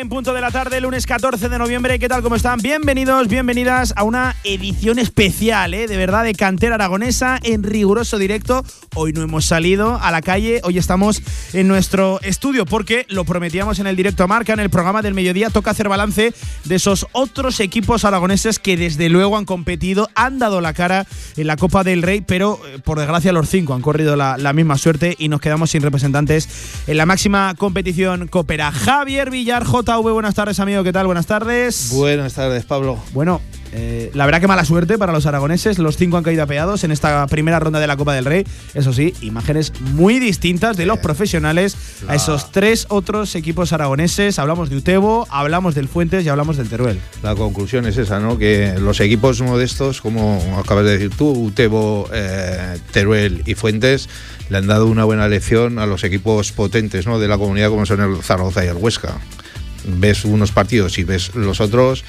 en punto de la tarde, lunes 14 de noviembre. ¿Qué tal? ¿Cómo están? Bienvenidos, bienvenidas a una edición especial, ¿eh? de verdad, de Cantera Aragonesa en riguroso directo. Hoy no hemos salido a la calle, hoy estamos en nuestro estudio porque lo prometíamos en el directo a marca, en el programa del mediodía. Toca hacer balance de esos otros equipos aragoneses que desde luego han competido, han dado la cara en la Copa del Rey, pero eh, por desgracia los cinco han corrido la, la misma suerte y nos quedamos sin representantes en la máxima competición Coopera. Javier Villar, JV, buenas tardes, amigo. ¿Qué tal? Buenas tardes. Buenas tardes, Pablo. Bueno, eh, la verdad que mala suerte para los aragoneses. Los cinco han caído apeados en esta primera ronda de la Copa del Rey. Eso sí, imágenes muy distintas de los profesionales a esos tres otros equipos aragoneses. Hablamos de Utebo, hablamos del Fuentes y hablamos del Teruel. La conclusión es esa, ¿no? Que los equipos modestos, como acabas de decir tú, Utebo, eh, Teruel y Fuentes, le han dado una buena lección a los equipos potentes ¿no? de la comunidad como son el Zaragoza y el Huesca. Ves unos partidos y ves los otros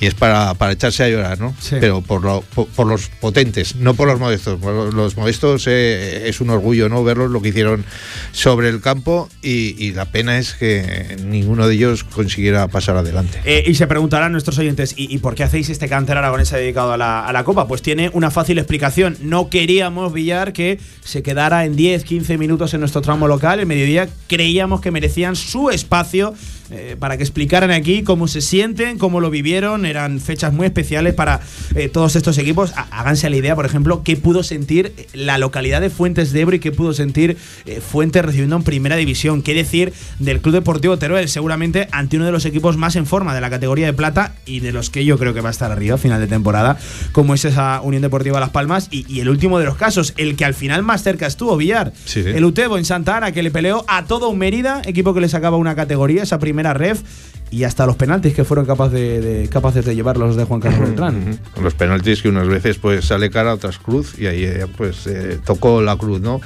y es para, para echarse a llorar, ¿no? Sí. Pero por, lo- por, por los potentes, no por los modestos. Por los, los modestos eh, es un orgullo, ¿no? Verlos lo que hicieron sobre el campo y, y la pena es que ninguno de ellos consiguiera pasar adelante. Eh, y se preguntarán nuestros oyentes, ¿y, y por qué hacéis este cantera aragonesa dedicado a la, a la Copa? Pues tiene una fácil explicación. No queríamos, Villar, que se quedara en 10, 15 minutos en nuestro tramo local. El mediodía creíamos que merecían su espacio eh, para que explicaran aquí cómo se sienten, cómo lo vivieron. Eran fechas muy especiales para eh, todos estos equipos. Há- Háganse la idea, por ejemplo, qué pudo sentir eh, la localidad de Fuentes de Ebro y qué pudo sentir eh, Fuentes recibiendo en primera división. ¿Qué decir del Club Deportivo Teruel? Seguramente ante uno de los equipos más en forma de la categoría de plata y de los que yo creo que va a estar arriba a final de temporada, como es esa Unión Deportiva Las Palmas. Y, y el último de los casos, el que al final más cerca estuvo, Villar. Sí, sí. El Utebo en Santa Ana, que le peleó a todo un Mérida, equipo que le sacaba una categoría, esa primera ref, y hasta los penaltis que fueron capaz de, de- capaces de llevar los de Juan Carlos Beltrán. Los penaltis que unas veces pues sale cara, otras cruz y ahí eh, pues eh, tocó la cruz, ¿no?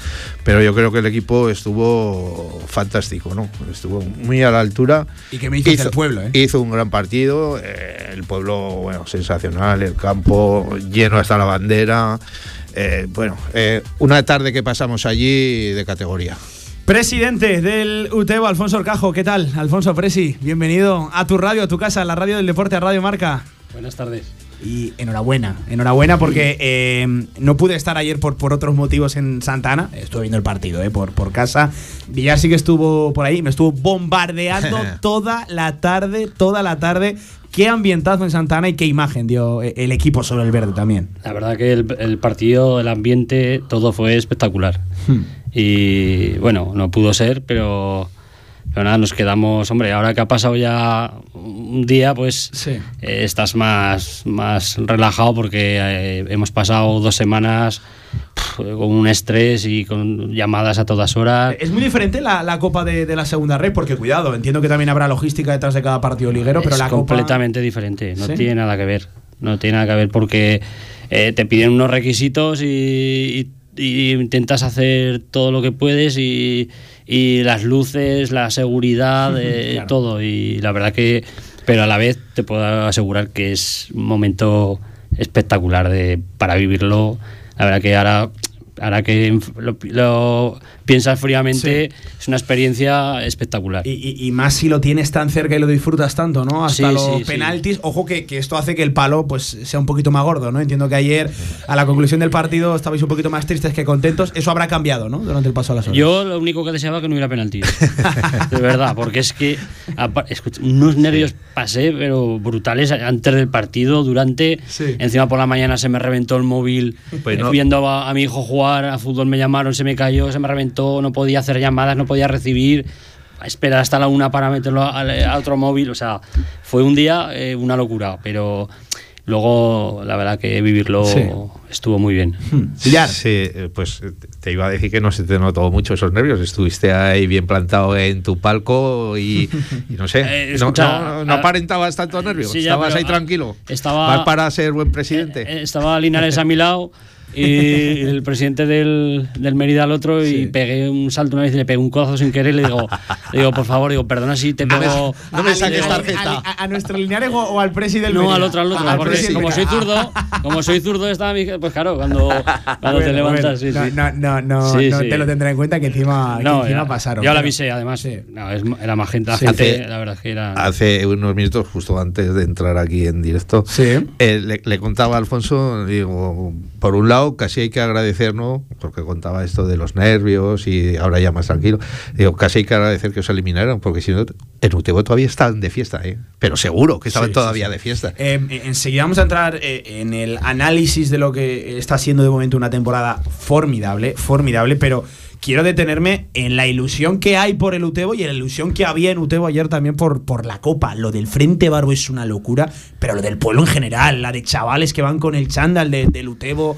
Pero yo creo que el equipo estuvo fantástico, ¿no? Estuvo muy a la altura. Y que me dices del pueblo, ¿eh? Hizo un gran partido, eh, el pueblo, bueno, sensacional, el campo lleno hasta la bandera. eh, bueno, eh, una tarde que pasamos allí de categoría. Presidente del UTEBO, Alfonso Orcajo, ¿qué tal? Alfonso Presi, bienvenido a tu radio, a tu casa, a la radio del deporte, a Radio Marca. Buenas tardes. Y enhorabuena, enhorabuena porque eh, no pude estar ayer por, por otros motivos en Santa Ana. Estuve viendo el partido eh, por, por casa. Villar sí que estuvo por ahí, me estuvo bombardeando toda la tarde, toda la tarde. Qué ambientazo en Santa Ana y qué imagen dio eh, el equipo sobre el verde también. La verdad que el, el partido, el ambiente, todo fue espectacular. Y bueno, no pudo ser, pero, pero nada, nos quedamos, hombre, ahora que ha pasado ya un día, pues Sí. eh, estás más, más relajado porque eh, hemos pasado dos semanas con un estrés y con llamadas a todas horas. Es muy diferente la, la copa de, de la segunda red, porque cuidado, entiendo que también habrá logística detrás de cada partido liguero, pero es la copa. completamente diferente, no ¿Sí? tiene nada que ver. No tiene nada que ver porque eh, te piden unos requisitos y, y- y intentas hacer todo lo que puedes y, y las luces, la seguridad, eh, Claro. todo. Y la verdad que, pero a la vez te puedo asegurar que es un momento espectacular de, para vivirlo. La verdad que ahora, ahora que lo, lo piensas fríamente, es una experiencia espectacular. Y, y- y más si lo tienes tan cerca y lo disfrutas tanto, ¿no? Hasta Sí, los sí, sí. penaltis. Ojo que, que esto hace que el palo pues sea un poquito más gordo, ¿no? Entiendo que ayer, a la conclusión del partido, estabais un poquito más tristes que contentos. Eso habrá cambiado, ¿no? Durante el paso a las horas. Yo lo único que deseaba que no hubiera penalti. de verdad, porque es que escucha, unos nervios pasé, pero brutales antes del partido, durante. Sí. Encima por la mañana se me reventó el móvil. Pues no. Viendo a, a mi hijo jugar a fútbol me llamaron, se me cayó, se me reventó, no podía hacer llamadas, no podía recibir. A esperar hasta la una para meterlo a, a otro móvil. O sea, fue un día eh, una locura, pero. Luego, la verdad que vivirlo Sí. estuvo muy bien. Villar. Sí, eh, pues eh, te iba a decir que no se te notó mucho esos nervios. Estuviste ahí bien plantado en tu palco y, y no sé. Eh, no- escucha, no, no a- aparentabas tanto nervios. Sí, ya, Estabas pero, ahí ah, tranquilo. estaba- Vas para ser buen presidente. Eh, Estaba Linares a mi lado y el presidente del, del Mérida al otro y pegué un salto una vez y le pegué un codazo sin querer y le digo, le digo por favor, digo, perdona si te pego. No me saques ¿Al- tarjeta. ¿A, a nuestro lineares o, o al presi del No, Mérida? al otro, al otro, porque como soy zurdo, como soy zurdo estaba mi, pues claro, cuando, cuando te levantas, bueno, sí, sí. no, no, no, Sí, no sí. te lo tendré en cuenta que encima, que No, encima ya, pasaron. Yo la avisé, además. Sí. No, es- era más gente, la Sí. gente, Hace- la verdad es que era. Hace unos minutos, justo antes de entrar aquí en directo, Sí. eh, le, le contaba a Alfonso, digo, por un lado, casi hay que agradecer, ¿no? Porque contaba esto de los nervios y ahora ya más tranquilo. Digo, casi hay que agradecer que os eliminaron, porque si no, en Utebo todavía estaban de fiesta, ¿eh? Pero seguro que estaban Sí, todavía sí. de fiesta. Eh, eh, enseguida vamos a entrar eh, en el análisis de lo que está siendo de momento una temporada formidable, formidable, pero quiero detenerme en la ilusión que hay por el Utebo y en la ilusión que había en Utebo ayer también por, por la Copa. Lo del Frente Barbo es una locura, pero lo del pueblo en general, la de chavales que van con el chándal de- del Utebo.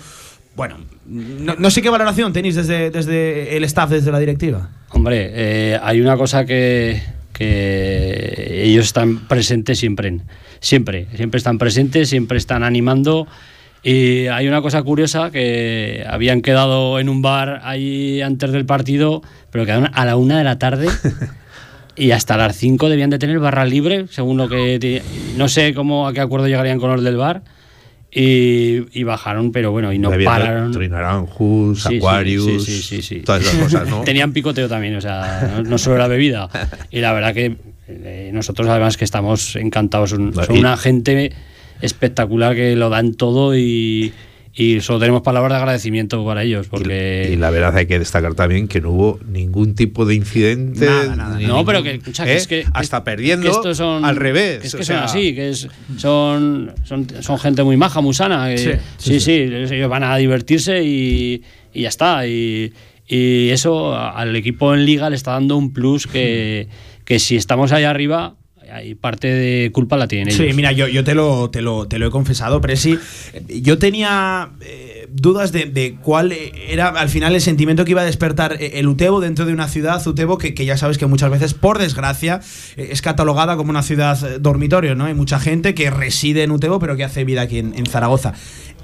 Bueno, no, no sé qué valoración tenéis desde, desde el staff, desde la directiva. Hombre, eh, hay una cosa que, que ellos están presentes siempre, siempre, siempre están presentes, siempre están animando. Y hay una cosa curiosa que habían quedado en un bar ahí antes del partido, pero quedaron a la una de la tarde y hasta las 5 debían de tener barra libre, según lo que... no sé cómo a qué acuerdo llegarían con los del bar. Y, y bajaron, pero bueno, y no Había pararon. Trinaranjus, Sí, Aquarius, sí, sí, todas esas cosas, ¿no? Tenían picoteo también, o sea, no, no solo la bebida. Y la verdad que eh, nosotros además que estamos encantados, son, son una gente espectacular que lo dan todo y, y solo tenemos palabras de agradecimiento para ellos, porque... Y la verdad hay que destacar también que no hubo ningún tipo de incidente. Nada, nada, no, ningún- pero que, escucha, que ¿eh? es que hasta perdiendo que estos son, al revés. que es o que son sea, así, que es, son, son, son gente muy maja, muy sana. que- Sí, sí, sí, ellos van a divertirse y, y ya está. Y, y eso a- al equipo en liga le está dando un plus que, que si estamos ahí arriba, hay parte de culpa la tienen ellos. Sí, mira, yo, yo te, lo, te, lo, te lo he confesado, Presi. Yo tenía eh, dudas de, de cuál era al final el sentimiento que iba a despertar eh, el Utebo dentro de una ciudad, Utebo, que, que ya sabes que muchas veces, por desgracia, eh, es catalogada como una ciudad dormitorio, ¿no? Hay mucha gente que reside en Utebo, pero que hace vida aquí en, en Zaragoza.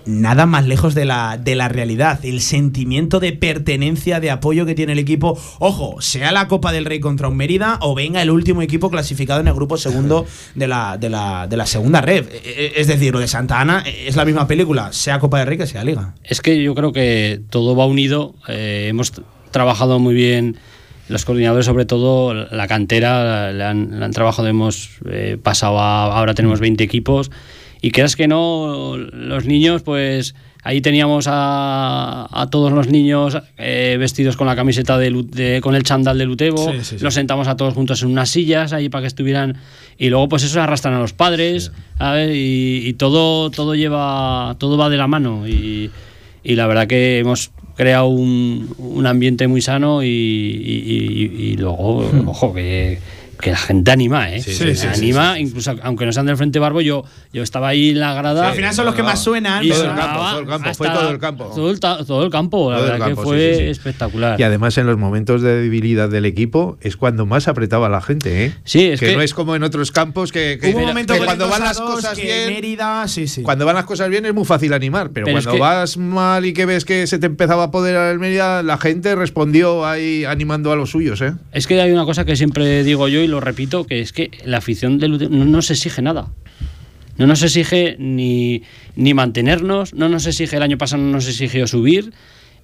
Nada más lejos de la, de la realidad. El sentimiento de pertenencia, de apoyo que tiene el equipo. Ojo, sea la Copa del Rey contra un Mérida o venga el último equipo clasificado en el grupo segundo de la, de la, de la segunda red. E- e- Es decir, lo de Santa Ana es la misma película, sea Copa del Rey que sea Liga. Es que yo creo que todo va unido. eh, hemos trabajado muy bien, los coordinadores, sobre todo la cantera, la han, la han trabajado, hemos eh, pasado a. Ahora tenemos 20 equipos. Y creas que no, los niños, pues ahí teníamos a, a todos los niños eh, vestidos con la camiseta de, de- con el chándal del Utebo. Sí, sí, sí. Los sentamos a todos juntos en unas sillas ahí para que estuvieran. Y luego, pues eso arrastran a los padres. ¿sabes? Y, y todo, todo lleva. Todo va de la mano. Y, y la verdad que hemos creado un, un ambiente muy sano y, y- y- y luego, ojo, que, que la gente anima, ¿eh? Sí, sí, sí, anima, incluso aunque no sean del Frente Barbo, yo, yo estaba ahí en la grada. al final son los que más suenan. y Todo el campo, todo el campo, hasta- fue todo el campo. Todo el, ta- todo el campo, la Todo el verdad campo, que fue sí, sí, sí. espectacular. Y además en los momentos de debilidad del equipo es cuando más apretaba la gente, ¿eh? Sí, es que- no es como en otros campos que, que- Hubo un que cuando van las 2 a 2 cosas que bien, Mérida, sí, sí. cuando van las cosas bien es muy fácil animar, pero, Pero es cuando que- vas mal y que ves que se te empezaba a apoderar el Mérida, la gente respondió ahí animando a los suyos, ¿eh? Es que hay una cosa que siempre digo yo y lo repito, que es que la afición del no nos exige nada. No nos exige ni, ni mantenernos, no nos exige, el año pasado no nos exigió subir.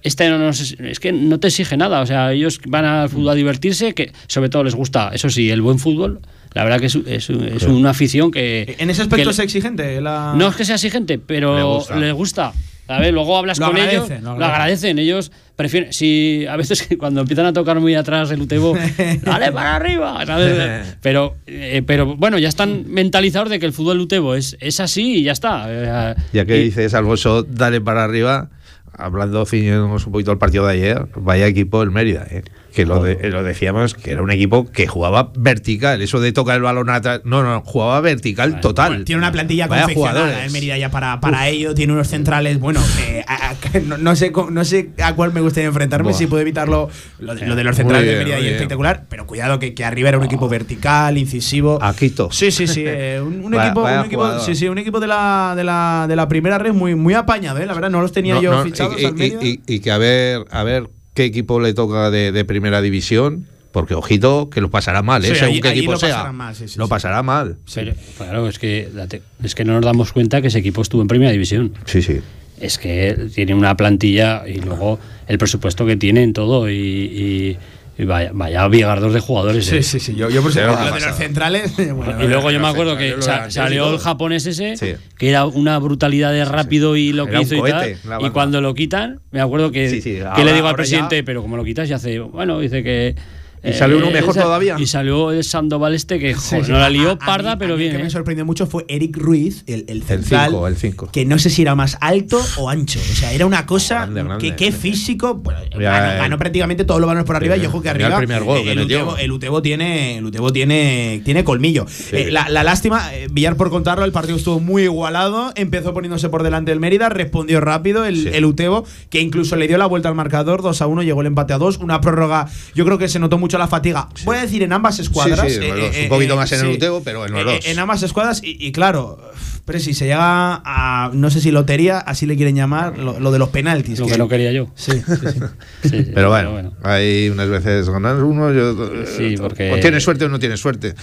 Este no nos, es que no te exige nada, o sea, ellos van al fútbol a divertirse, que sobre todo les gusta, eso sí, el buen fútbol. La verdad que es, es- es una afición que... en ese aspecto que- es exigente. La... no es que sea exigente, pero Le gusta. les gusta. ¿Sabes? Luego hablas Lo con ellos, agradecen, lo agradecen. Ellos prefieren, si a veces que cuando empiezan a tocar muy atrás el Utebo, dale para arriba, ¿sabes? Pero, eh, pero bueno, ya están mentalizados de que el fútbol Utebo es, es así y ya está. Ya que y- dices Alfonso, dale para arriba, hablando, ciñéndonos un poquito al partido de ayer, vaya equipo el Mérida, ¿eh? Que lo, de- lo decíamos, que era un equipo que jugaba vertical. Eso de tocar el balón atrás. No, no, jugaba vertical Vale. total. Bueno, tiene una plantilla Vaya confeccionada jugadores. en Mérida ya para, para ello. Tiene unos centrales. Bueno, eh, a- a- no, no sé, no sé a cuál me gustaría enfrentarme, Buah. si puedo evitarlo. Lo de, lo de los centrales bien, de Mérida y espectacular. Pero cuidado que, que arriba era un equipo vertical, incisivo. A Quito. Sí, sí, sí. eh, un, un Vaya- equipo, vaya un equipo- jugador. sí, sí, un equipo de la, de la, de la primera red muy, muy apañado, eh, la verdad, no los tenía No, yo no, fichados y, al y- y- y que a ver, a ver qué equipo le toca de, de primera división. Porque ojito, que lo pasará mal, ¿eh? Sí, según allí- qué allí equipo lo sea. pasará mal, sí, sí, lo sí. pasará mal. Pero, claro, es que, date- es que no nos damos cuenta que ese equipo estuvo en primera división. Sí, sí. Es que tiene una plantilla y luego el presupuesto que tiene en todo y, y- y vaya, vaya bigardos de jugadores. Sí, ¿eh? sí, sí. Yo, yo por Pero lo de los centrales. bueno, Y luego yo me acuerdo que sa- salió el japonés ese, Sí. que era una brutalidad de rápido y lo Era que hizo y tal. Y cuando lo quitan, me acuerdo que, Sí, sí, que ahora- le digo al presidente, ya- pero como lo quitas, y hace, bueno, dice que. Eh, ¿Y salió uno mejor esa- todavía? Y salió el Sandoval este que Sí, joder, sí. no la A- lió a parda, pero a mí bien. El que ¿eh? me sorprendió mucho fue Eric Ruiz, el, el central. cinco, el cinco. Que no sé si era más alto o ancho. O sea, era una cosa Grande, grande. que qué físico. Bueno, ganó, eh, ganó prácticamente todos los balones por arriba. sí, y ojo que arriba. el primer gol eh, que el. Utebo, el Utebo tiene, el Utebo tiene, tiene colmillo. Eh, la, la lástima, eh, Villar por contarlo, el partido estuvo muy igualado. Empezó poniéndose por delante el Mérida, respondió rápido el, Sí. el Utebo, que incluso le dio la vuelta al marcador 2 a 1, llegó el empate a 2. Una prórroga, yo creo que se notó mucho la fatiga. Voy a decir en ambas escuadras. Sí, sí, en los dos. Un poquito más en el Utebo, pero en los dos. En ambas escuadras, y, y claro, pero si se llega a, no sé si lotería, así le quieren llamar, lo, lo de los penaltis. Lo que no quería yo. Sí, sí, sí. Sí, sí, Pero bueno, hay unas veces ganas uno, yo, Sí, porque- o tiene suerte o no tiene suerte.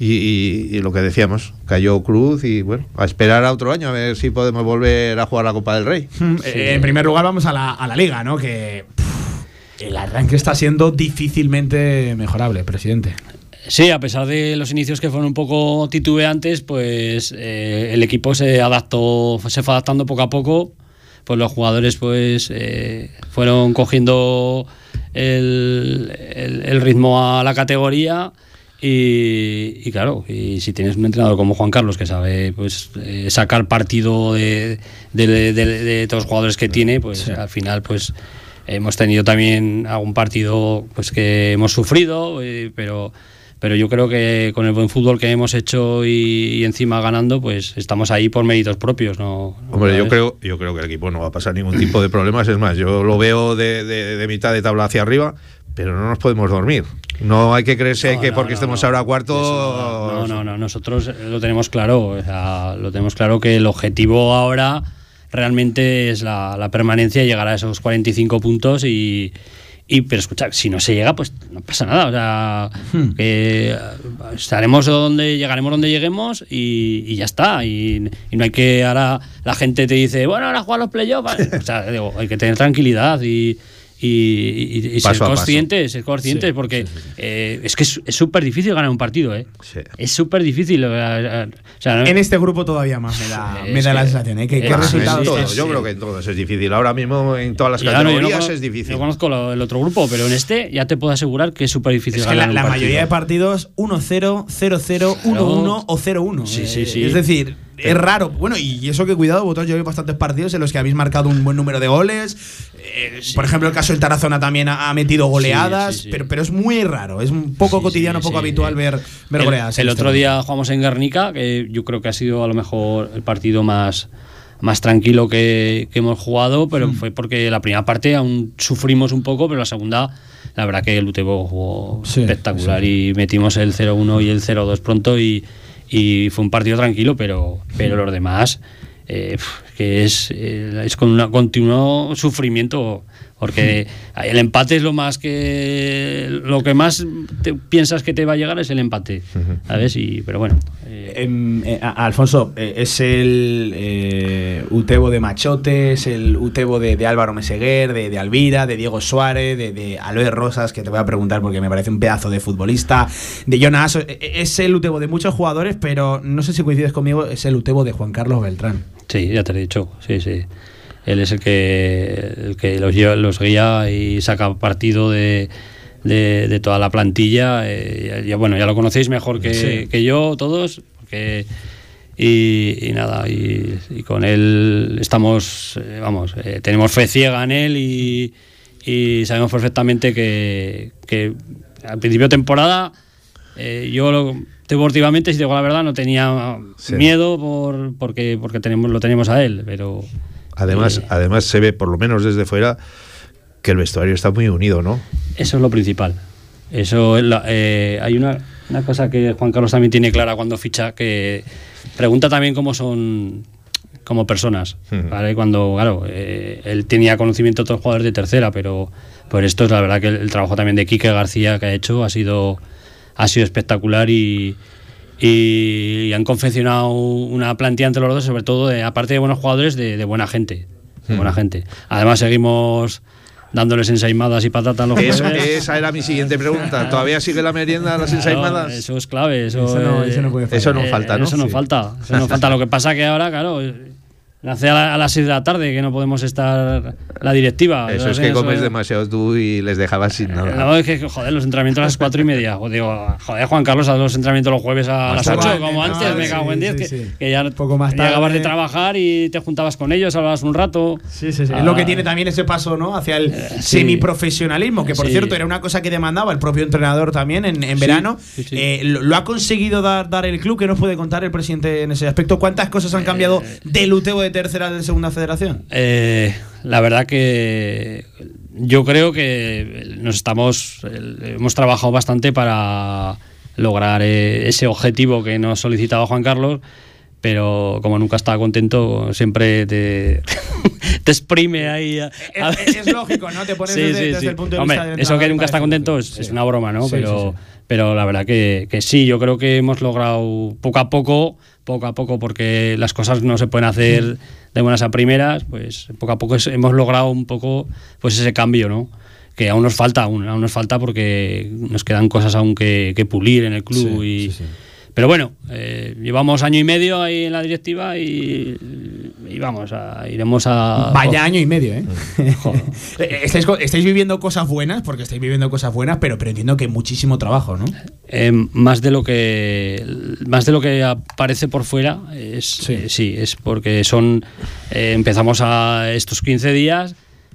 Y, y- y lo que decíamos, cayó Cruz y bueno, a esperar a otro año a ver si podemos volver a jugar la Copa del Rey. Mm, eh, en primer lugar, vamos a la, a la liga, ¿no? Que pff, el arranque está siendo difícilmente mejorable, presidente. Sí, a pesar de los inicios que fueron un poco titubeantes, pues eh, el equipo se adaptó, se fue adaptando poco a poco. Pues los jugadores pues eh, fueron cogiendo el, el- el ritmo a la categoría y, y claro, y si tienes un entrenador como Juan Carlos que sabe pues eh, sacar partido de, de, de- de- de todos los jugadores que tiene, pues al final pues hemos tenido también algún partido pues que hemos sufrido, eh, pero pero yo creo que con el buen fútbol que hemos hecho y, y encima ganando, pues estamos ahí por méritos propios, ¿no? Hombre, yo creo, yo creo que el equipo no va a pasar ningún tipo de problemas. Es más, yo lo veo de, de- de mitad de tabla hacia arriba, pero no nos podemos dormir. No hay que creerse No, que no, porque no, estemos ahora cuarto. No, no, no, nosotros lo tenemos claro, o sea, lo tenemos claro que el objetivo ahora realmente es la, la permanencia y llegar a esos 45 puntos y, y pero escucha, si no se llega, pues no pasa nada, o sea, Hmm. eh, estaremos donde llegaremos donde lleguemos y, y ya está, y, y no hay que ahora la gente te dice, bueno, ahora juegan los playoffs, o sea, digo, hay que tener tranquilidad y y, y- y ser conscientes, ser conscientes, Sí, porque eh, es que es súper difícil ganar un partido, ¿eh? Sí. Es súper difícil. o sea, no- En este grupo todavía más me da, Sí, me da la sensación, ¿eh? Que, que resultados. todos, sí, yo sí. creo que en todos es difícil. Ahora mismo en todas las ya no, yo no categorías conozco- es difícil. Yo conozco lo- el otro grupo, pero en este ya te puedo asegurar que es súper difícil Es que la, ganar un la partido. mayoría de partidos 1-0, 0-0, 1-1 o 0-1. Sí, Eh, sí, sí. Es decir, es raro. Bueno, y eso que cuidado, vosotros veo bastantes partidos en los que habéis marcado un buen número de goles. Eh, Por ejemplo, el caso del Tarazona también ha, ha metido goleadas, sí, sí. Pero, pero es muy raro. Es un poco Sí, cotidiano, sí, poco sí. habitual ver, ver el, goleadas. el este otro día jugamos en Guernica, que yo creo que ha sido a lo mejor el partido más, más tranquilo que, que hemos jugado, pero Hmm. fue porque la primera parte aún sufrimos un poco, pero la segunda, la verdad que el Utebo jugó Sí, espectacular y metimos el 0-1 y el 0-2 pronto y, y fue un partido tranquilo, pero, pero los demás, eh, que es, eh, es con un continuo sufrimiento. Porque el empate es lo más que. Lo que más te piensas que te va a llegar es el empate. ¿Sabes? Y, pero bueno. eh, Em, eh, Alfonso, eh, es el eh, Utebo de Machote, es el Utebo de, de Álvaro Meseguer, de, de Alvira, de Diego Suárez, de, de Aloe Rosas, que te voy a preguntar porque me parece un pedazo de futbolista, de Jonas. eh, Es el Utebo de muchos jugadores, pero no sé si coincides conmigo, es el Utebo de Juan Carlos Beltrán. Sí, ya te lo he dicho. Sí, sí. Él es el que, el que los, lleva- los guía y saca partido de, de, de toda la plantilla. Eh, ya- ya, bueno, ya lo conocéis mejor que, Sí. que yo, todos. Porque, y, y nada, y, y con él estamos, eh, vamos, eh, tenemos fe ciega en él y, y sabemos perfectamente que, que al principio de temporada eh, yo lo- deportivamente, si te digo la verdad, no tenía Sí. miedo por, porque, porque tenemos, lo tenemos a él, pero... Además, eh, además se ve, por lo menos desde fuera, que el vestuario está muy unido, ¿no? Eso es lo principal. Eso es la- eh, hay una, una cosa que Juan Carlos también tiene clara cuando ficha, que pregunta también cómo son como personas. ¿vale? Cuando, claro, eh, él tenía conocimiento de otros jugadores de tercera, pero por esto es la verdad que el, el trabajo también de Quique García que ha hecho ha sido, ha sido espectacular y, y han confeccionado una plantilla entre los dos, sobre todo, de- aparte de buenos jugadores, de, de buena gente. de buena gente. Además, seguimos dándoles ensaimadas y patatas los Es- esa era mi siguiente pregunta. ¿Todavía sigue la merienda, las Claro, ensaimadas? eso es clave. Eso, Eso no- eh, eso no puede fallar. Eso no eh, falta, ¿no? Eso no Sí. falta. Eso no falta. Lo que pasa que ahora, claro, eh, nace a, la- a las 6 de la tarde que no podemos estar la directiva. Eso es que eso- comes demasiado tú y les dejabas sin Eh, nada. No, es que, joder, los entrenamientos a las 4 y media. Joder, digo, joder, Juan Carlos, haz los entrenamientos los jueves a Más las 8, tarde. como No, antes, me cago en 10, sí, que, sí. que ya poco más tarde. de trabajar y te juntabas con ellos, hablabas un rato. Sí, sí, sí. Ah. Es lo que tiene también ese paso, ¿no? Hacia el sí. semiprofesionalismo, que por Sí. cierto era una cosa que demandaba el propio entrenador también en, en Sí, verano. sí, sí. Eh, lo, lo ha conseguido dar, dar el club, que nos puede contar el presidente en ese aspecto. ¿Cuántas cosas han cambiado Eh. del Utebo de tercera de segunda federación? Eh, la verdad que yo creo que nos estamos hemos trabajado bastante para lograr eh, ese objetivo que nos solicitaba Juan Carlos pero como nunca estaba contento siempre te, te exprime ahí a- a Es, es- lógico, ¿no? Te pones Sí, desde, sí, desde sí. el punto de Hombre, vista del eso que nunca está contento es, es una broma, ¿no? Pero, pero la verdad que, que sí, yo creo que hemos logrado poco a poco, poco a poco, porque las cosas no se pueden hacer de buenas a primeras, pues poco a poco hemos logrado un poco pues ese cambio, ¿no? Que aún nos falta, aún, aún nos falta porque nos quedan cosas aún que, que pulir en el club y. pero bueno, eh, llevamos año y medio ahí en la directiva y, y vamos, a, iremos a... Vaya año y medio, ¿eh? Joder. Eh, estáis, viviendo cosas buenas, porque estáis viviendo cosas buenas, pero, pero entiendo que muchísimo trabajo, ¿no? Eh, más de lo que más de lo que aparece por fuera es Sí. eh, sí, es porque son eh, empezamos a estos 15 días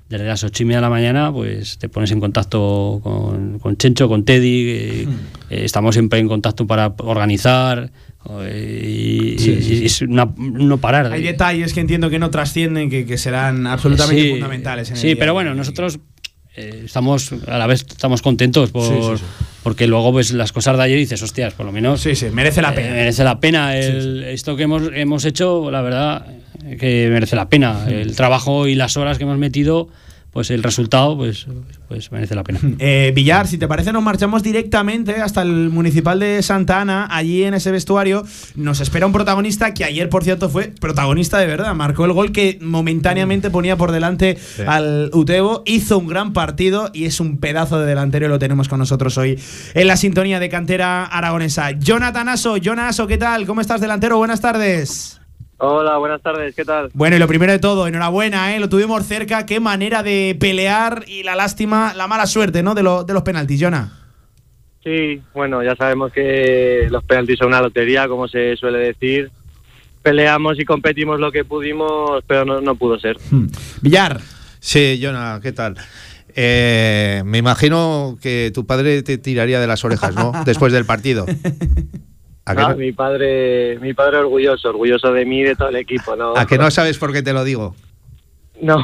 desde las 8 y media de la mañana pues te pones en contacto con, con Chencho con Teddy eh, Hmm. eh, estamos siempre en contacto para organizar eh, y, Sí, y- sí, y es una- no parar Hay detalles que entiendo que no trascienden, que, que serán absolutamente fundamentales. En el sí, día pero bueno, nosotros eh, estamos a la vez estamos contentos por. Porque luego pues las cosas de ayer dices, hostias, por lo menos Sí, sí, merece la eh, pena. merece la pena el- esto que hemos, hemos hecho, la verdad eh, que merece la pena. El trabajo y las horas que hemos metido, pues el resultado, pues, pues merece la pena. Eh, Villar, si te parece, nos marchamos directamente hasta el municipal de Santa Ana. Allí en ese vestuario nos espera un protagonista que ayer, por cierto, fue protagonista de verdad. Marcó el gol que momentáneamente ponía por delante al Utebo. Hizo un gran partido y es un pedazo de delantero y lo tenemos con nosotros hoy en la sintonía de cantera aragonesa. Jonathan Aso, Jonaso, ¿qué tal? ¿Cómo estás, delantero? Buenas tardes. Hola, buenas tardes, ¿qué tal? Bueno, y lo primero de todo, enhorabuena, ¿eh? lo tuvimos cerca, qué manera de pelear y la lástima, la mala suerte, ¿no? De, lo- de los penaltis, Jonah. Sí, bueno, ya sabemos que los penaltis son una lotería, como se suele decir. Peleamos y competimos lo que pudimos, pero no, no pudo ser. Hmm. Villar, Sí, Jonah, ¿qué tal? Eh, me imagino que tu padre te tiraría de las orejas, ¿no? Después del partido. ¿A que, Ah, no, mi padre, mi padre orgulloso, orgulloso de mí y de todo el equipo, ¿no? a que no sabes por qué te lo digo? No,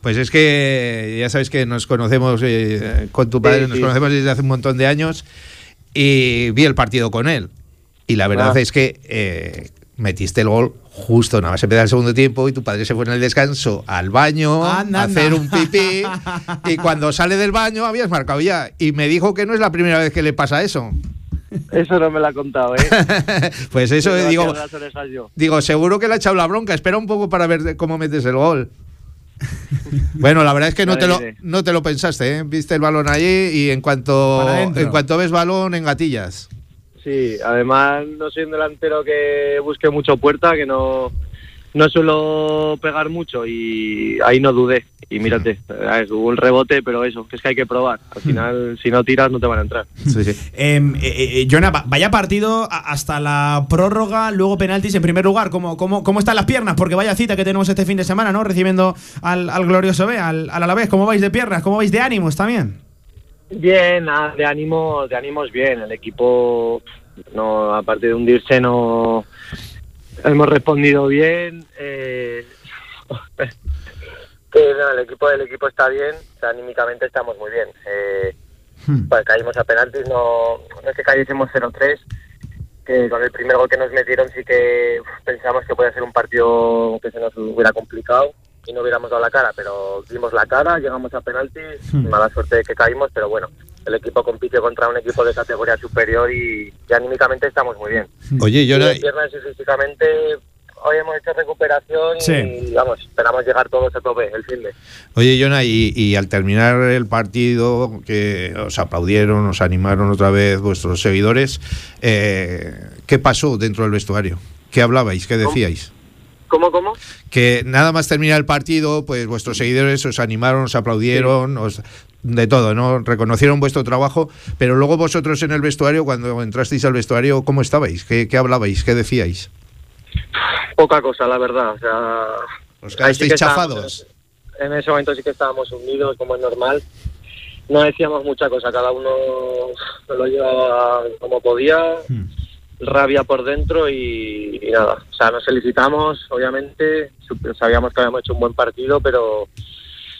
Pues es que ya sabes que nos conocemos eh, con tu padre, Sí, nos sí. conocemos desde hace un montón de años y vi el partido con él. Y la verdad Ah. es que eh, metiste el gol justo nada más empezar el segundo tiempo y tu padre se fue en el descanso al baño Anda, a hacer anda. un pipí y cuando sale del baño habías marcado ya y me dijo que no es la primera vez que le pasa eso. Eso no me lo ha contado, ¿eh? pues eso a digo. Digo, seguro que le ha echado la bronca. Espera un poco para ver cómo metes el gol. Bueno, la verdad es que no te, lo, no te lo pensaste, ¿eh? Viste el balón allí y en cuanto, en cuanto ves balón, en gatillas. Sí, además no soy un delantero que busque mucho puerta, que no no suelo pegar mucho y ahí no dudé. Y mírate, eh, hubo un rebote, pero eso, que es que hay que probar. Al final, si no tiras, no te van a entrar. Sí, sí. Em, eh, eh, Jonah, va- vaya partido hasta la prórroga, luego penaltis en primer lugar. ¿Cómo, cómo, cómo están las piernas? Porque vaya cita que tenemos este fin de semana, ¿no? Recibiendo al, al glorioso B, al, al Alavés. ¿Cómo vais de piernas? ¿Cómo vais de ánimos también? Bien, nada, de ánimo, de ánimos bien. El equipo, no, aparte de hundirse, no hemos respondido bien. Eh, que no, el equipo, el equipo está bien, o sea, anímicamente estamos muy bien. Eh, Hmm. pues caímos a penaltis, no, no es que cayésemos 0-3, que con el primer gol que nos metieron sí que uf, pensamos que podía ser un partido que se nos hubiera complicado y no hubiéramos dado la cara, pero dimos la cara, llegamos a penaltis, Hmm. mala suerte de que caímos, pero bueno, el equipo compite contra un equipo de categoría superior y, y anímicamente estamos muy bien. Oye, Y Jonah, de piernas y físicamente hoy hemos hecho recuperación Sí. y vamos, esperamos llegar todos a tope el fin de. oye, Jonah, y, y al terminar el partido, que os aplaudieron, os animaron otra vez vuestros seguidores, eh, ¿qué pasó dentro del vestuario? ¿Qué hablabais? ¿Qué decíais? ¿Cómo, cómo? Que nada más terminar el partido, pues vuestros seguidores os animaron, os aplaudieron, os, de todo, ¿no? Reconocieron vuestro trabajo, pero luego vosotros en el vestuario, cuando entrasteis al vestuario, ¿cómo estabais? ¿Qué, qué hablabais? ¿Qué decíais? Poca cosa, la verdad. O sea, ¿Os ahí quedasteis sí que estábamos- chafados? En ese momento sí que estábamos unidos, como es normal. No decíamos mucha cosa, cada uno lo llevaba como podía, rabia por dentro y, y nada. O sea, nos felicitamos, obviamente, sabíamos que habíamos hecho un buen partido, pero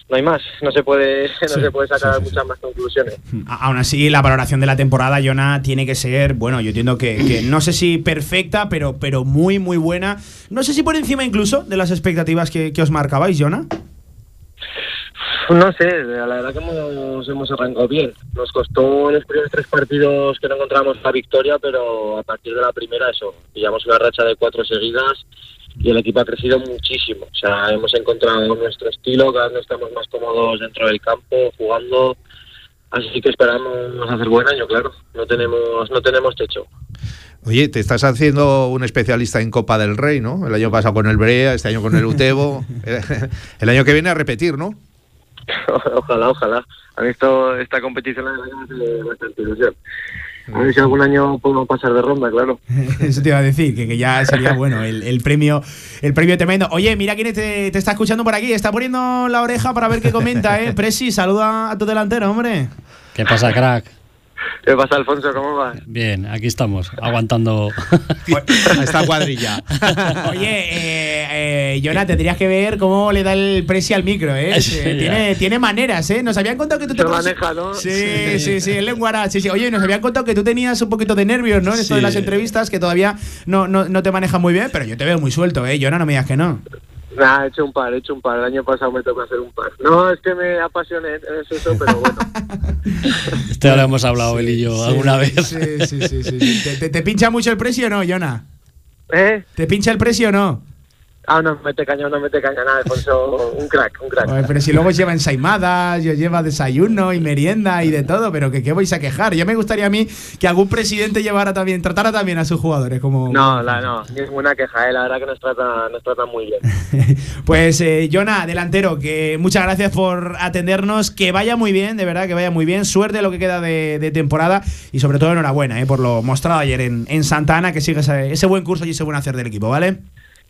no hay más. No se puede, no Sí, se puede sacar sí, sí, muchas más conclusiones. Aún así, la valoración de la temporada, Jonah, tiene que ser, bueno, yo entiendo que, que no sé si perfecta, pero, pero muy, muy buena. No sé si por encima incluso de las expectativas que, que os marcabais, Jonah. No sé, la verdad que hemos, hemos arrancado bien. Nos costó los primeros tres partidos que no encontramos la victoria, pero a partir de la primera eso, pillamos una racha de cuatro seguidas y el equipo ha crecido muchísimo. O sea, hemos encontrado nuestro estilo, cada vez estamos más cómodos dentro del campo, jugando. Así que esperamos hacer buen año, claro. No tenemos, no tenemos techo. Oye, te estás haciendo un especialista en Copa del Rey, ¿no? El año pasado con el Brea, este año con el Utebo. el año que viene a repetir, ¿no? ojalá, ojalá. A mí esto, esta competición hace bastante ilusión. A ver si algún año podemos pasar de ronda, claro. Eso te iba a decir, que, que ya sería bueno el, el premio el premio tremendo. Oye, mira quién te, te está escuchando por aquí, está poniendo la oreja para ver qué comenta, ¿eh? Presi, saluda a tu delantero, hombre. ¿Qué pasa, crack? ¿Qué pasa, Alfonso? ¿Cómo vas? Bien, aquí estamos, aguantando. Esta cuadrilla. Oye, eh, eh, Jonah, tendrías que ver cómo le da el Presi al micro, ¿eh? Sí, Eh, tiene, tiene maneras, ¿eh? Nos habían contado que tú te Se maneja, ¿no? Sí, sí, sí, el lenguara. Sí, sí. Oye, nos habían contado que tú tenías un poquito de nervios, ¿no? En esto de Sí. las entrevistas, que todavía no, no, no te manejas muy bien, pero yo te veo muy suelto, ¿eh? Jonah, no me digas que no. Nada, he hecho un par, he hecho un par. El año pasado me tocó hacer un par. No, es que me apasioné, es eso, pero bueno. Esto ya lo hemos hablado él y yo Sí, alguna vez. Sí, sí, sí. sí, sí. ¿Te, te, te pincha mucho el precio o no, Jonah? ¿Eh? ¿Te pincha el precio o no? Ah, no mete caña, no mete caña, nada, Alfonso, un crack, un crack. Pero si luego lleva ensaimadas, yo lleva desayuno y merienda y de todo, pero que qué vais a quejar. Yo me gustaría a mí que algún presidente llevara también, tratara también a sus jugadores como. No, la, no, ninguna queja, eh, la verdad que nos trata, nos trata muy bien. Pues, eh, Jonah, delantero, que muchas gracias por atendernos. Que vaya muy bien, de verdad, que vaya muy bien. Suerte lo que queda de, de temporada y, sobre todo, enhorabuena eh, por lo mostrado ayer en, en Santa Ana. Que siga ese, ese buen curso y ese buen hacer del equipo, ¿vale?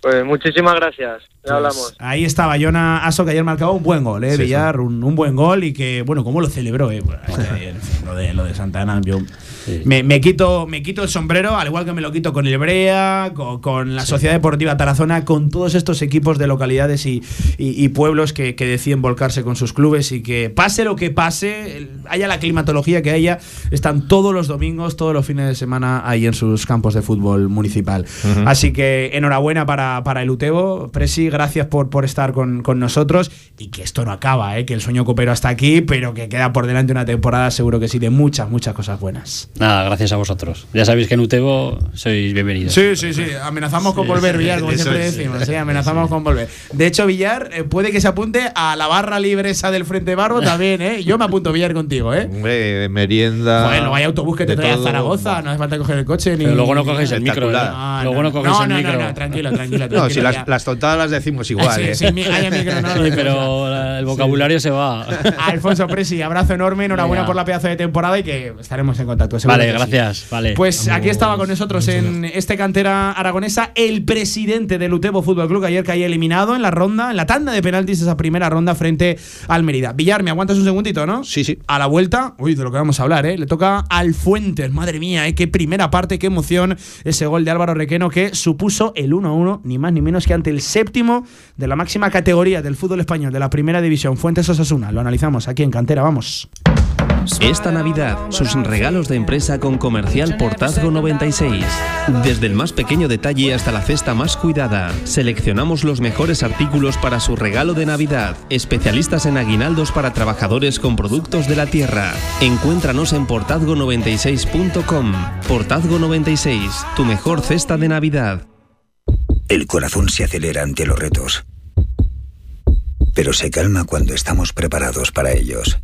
Pues muchísimas gracias, ya hablamos. Ahí estaba Jonah Aso, que ayer marcaba un buen gol, ¿eh? Sí, Villar, Un, un buen gol y que, bueno, cómo lo celebró, ¿eh? Bueno, es que, en fin, lo, de, lo de Santa Ana, yo. Sí. Me, me quito, me quito el sombrero, al igual que me lo quito con el Brea, con, con la Sociedad Deportiva Tarazona, con todos estos equipos de localidades y, y- y pueblos que, que deciden volcarse con sus clubes y que pase lo que pase, haya la climatología que haya, están todos los domingos, todos los fines de semana ahí en sus campos de fútbol municipal. Así que enhorabuena para, para el Utebo, Presi, gracias por, por estar con, con nosotros y que esto no acaba, ¿eh? que el sueño copero hasta aquí, pero que queda por delante una temporada, seguro que sí, de muchas, muchas cosas buenas. Nada, gracias a vosotros. Ya sabéis que en Utebo sois bienvenidos. Sí, sí, sí. Amenazamos con volver, Villar, como siempre es. decimos. Sí, amenazamos con volver. De hecho, Villar eh, puede que se apunte a la barra libre esa del Frente Barbo también, ¿eh? Yo me apunto, Villar, contigo, ¿eh? Hombre, merienda. Bueno, hay autobús que te trae a. Zaragoza, no hace falta coger el coche ni. Pero luego no cogéis el micro, ¿eh? Espectacular. Luego no cogéis el micro. No, no, tranquilo, tranquilo. No, si las, las tontadas las decimos igual, Sí, ¿eh? sí, haya micro, no, pero el vocabulario se va. Alfonso Presi, abrazo enorme, enhorabuena por la pedazo de temporada y que estaremos en contacto. Vale, sí. gracias. Vale. Pues aquí estaba con nosotros en este cantera aragonesa el presidente del Utebo Fútbol Club, que ayer caía eliminado en la ronda, en la tanda de penaltis, esa primera ronda frente al Mérida. Villar, ¿me aguantas un segundito, no? Sí, sí. A la vuelta, uy, de lo que vamos a hablar, ¿eh? Le toca al Fuentes, madre mía, ¿eh? Qué primera parte, qué emoción ese gol de Álvaro Requeno que supuso el 1-1, ni más ni menos que ante el séptimo de la máxima categoría del fútbol español, de la primera división, Fuentes Osasuna. Lo analizamos aquí en cantera, vamos. Esta Navidad, sus regalos de empresa con Comercial Portazgo 96. Desde el más pequeño detalle hasta la cesta más cuidada, seleccionamos los mejores artículos para su regalo de Navidad. Especialistas en aguinaldos para trabajadores con productos de la tierra. Encuéntranos en portazgo96.com. Portazgo 96, tu mejor cesta de Navidad. El corazón se acelera ante los retos, pero se calma cuando estamos preparados para ellos.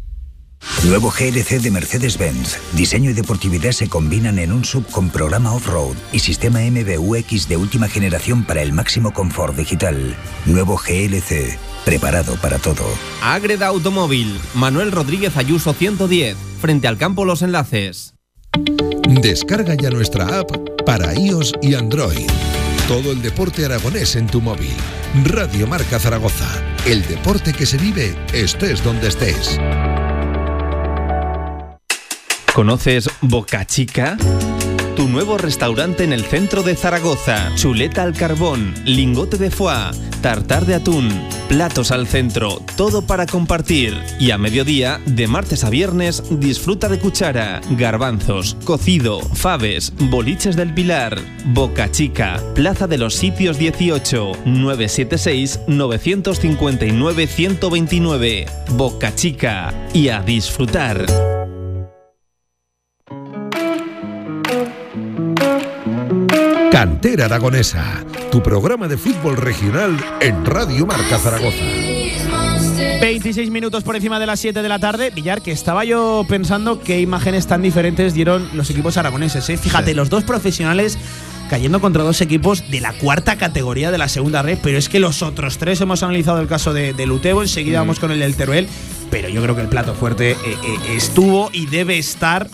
Nuevo GLC de Mercedes-Benz. Diseño y deportividad se combinan en un sub con programa off-road y sistema MBUX de última generación para el máximo confort digital. Nuevo GLC. Preparado para todo. Ágreda Automóvil, Manuel Rodríguez Ayuso 110, frente al campo Los Enlaces. Descarga ya nuestra app para iOS y Android. Todo el deporte aragonés en tu móvil. Radio Marca Zaragoza. El deporte que se vive estés donde estés. ¿Conoces Boca Chica? Tu nuevo restaurante en el centro de Zaragoza. Chuleta al carbón, lingote de foie, tartar de atún, platos al centro, todo para compartir. Y a mediodía, de martes a viernes, disfruta de cuchara, garbanzos, cocido, faves, boliches del Pilar. Boca Chica, Plaza de los Sitios 18, 976 959 129. Boca Chica. Y a disfrutar. Cantera Aragonesa, tu programa de fútbol regional en Radio Marca Zaragoza. 26 minutos por encima de las 7 de la tarde. Villar, que estaba yo pensando qué imágenes tan diferentes dieron los equipos aragoneses. ¿eh? Fíjate, los dos profesionales cayendo contra dos equipos de la cuarta categoría de la segunda red, pero es que los otros tres hemos analizado el caso de, de Lutebo, enseguida vamos con el del Teruel, pero yo creo que el plato fuerte eh, eh, estuvo y debe estar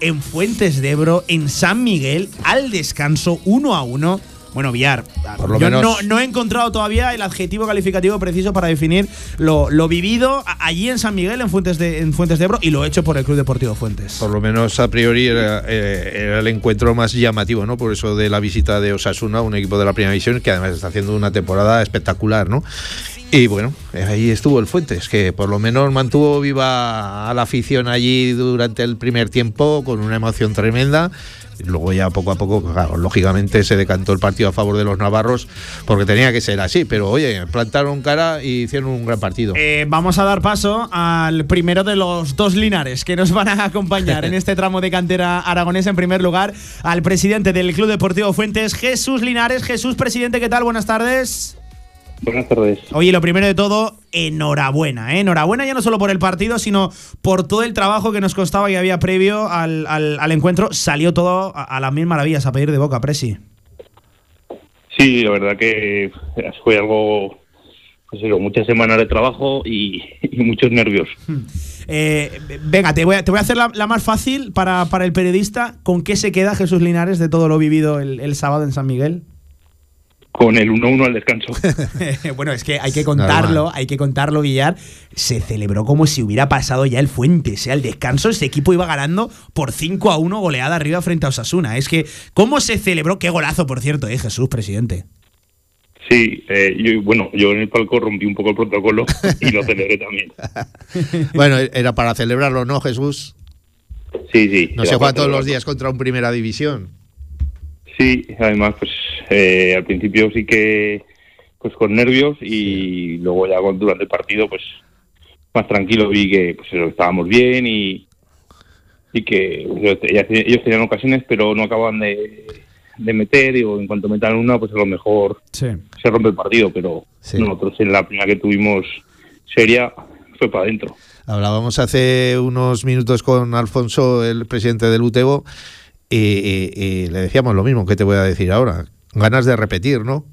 en Fuentes de Ebro, en San Miguel, al descanso, uno a uno. Bueno, Villar, Por lo yo menos- no, no he encontrado todavía el adjetivo calificativo preciso para definir lo, lo vivido allí en San Miguel, en Fuentes, de, en Fuentes de Ebro, y lo hecho por el Club Deportivo Fuentes. Por lo menos a priori era, eh, era el encuentro más llamativo, ¿no? Por eso de la visita de Osasuna, un equipo de la primera división que además está haciendo una temporada espectacular, ¿no? Y bueno, ahí estuvo el Fuentes, que por lo menos mantuvo viva a la afición allí durante el primer tiempo con una emoción tremenda. Luego ya poco a poco, lógicamente se decantó el partido a favor de los navarros porque tenía que ser así. Pero oye, plantaron cara y hicieron un gran partido. Eh, vamos a dar paso al primero de los dos linares que nos van a acompañar en este tramo de cantera aragonesa. En primer lugar, al presidente del Club Deportivo Fuentes, Jesús Linares. Jesús, presidente, ¿qué tal? Buenas tardes. Buenas tardes. Oye, lo primero de todo, enhorabuena, ¿eh? Enhorabuena ya no solo por el partido, sino por todo el trabajo que nos costaba y había previo al, al- al encuentro. Salió todo a, a las mil maravillas, a pedir de boca, Presi. Sí, la verdad que fue algo, pues digo, muchas semanas de trabajo y, y muchos nervios. Eh, venga, te voy a, te voy a hacer la, la más fácil para, para el periodista. ¿Con qué se queda Jesús Linares de todo lo vivido el, el sábado en San Miguel? Con el 1-1 al descanso. bueno, es que hay que contarlo, Normal. hay que contarlo, Villar. Se celebró como si hubiera pasado ya el Fuente, sea el descanso. Ese equipo iba ganando por 5 a 1 goleada arriba frente a Osasuna. Es que, ¿cómo se celebró? Qué golazo, por cierto, eh, Jesús, presidente. Sí, eh, yo, bueno, yo en el palco rompí un poco el protocolo y lo celebré también. Bueno, era para celebrarlo, ¿no, Jesús? Sí, sí. No se juega todos los días contra un primera división. Sí, además, pues eh, al principio sí que pues con nervios y luego ya durante el partido pues más tranquilo vi que pues eso, estábamos bien y, y que pues, ellos, tenían ocasiones pero no acaban de, de meter y en cuanto metan una pues a lo mejor Sí. se rompe el partido pero Sí. nosotros en la primera que tuvimos seria fue para adentro Hablábamos hace unos minutos con Alfonso, el presidente del UTEBO, y, y- y le decíamos lo mismo que te voy a decir ahora. Ganas de repetir, ¿no?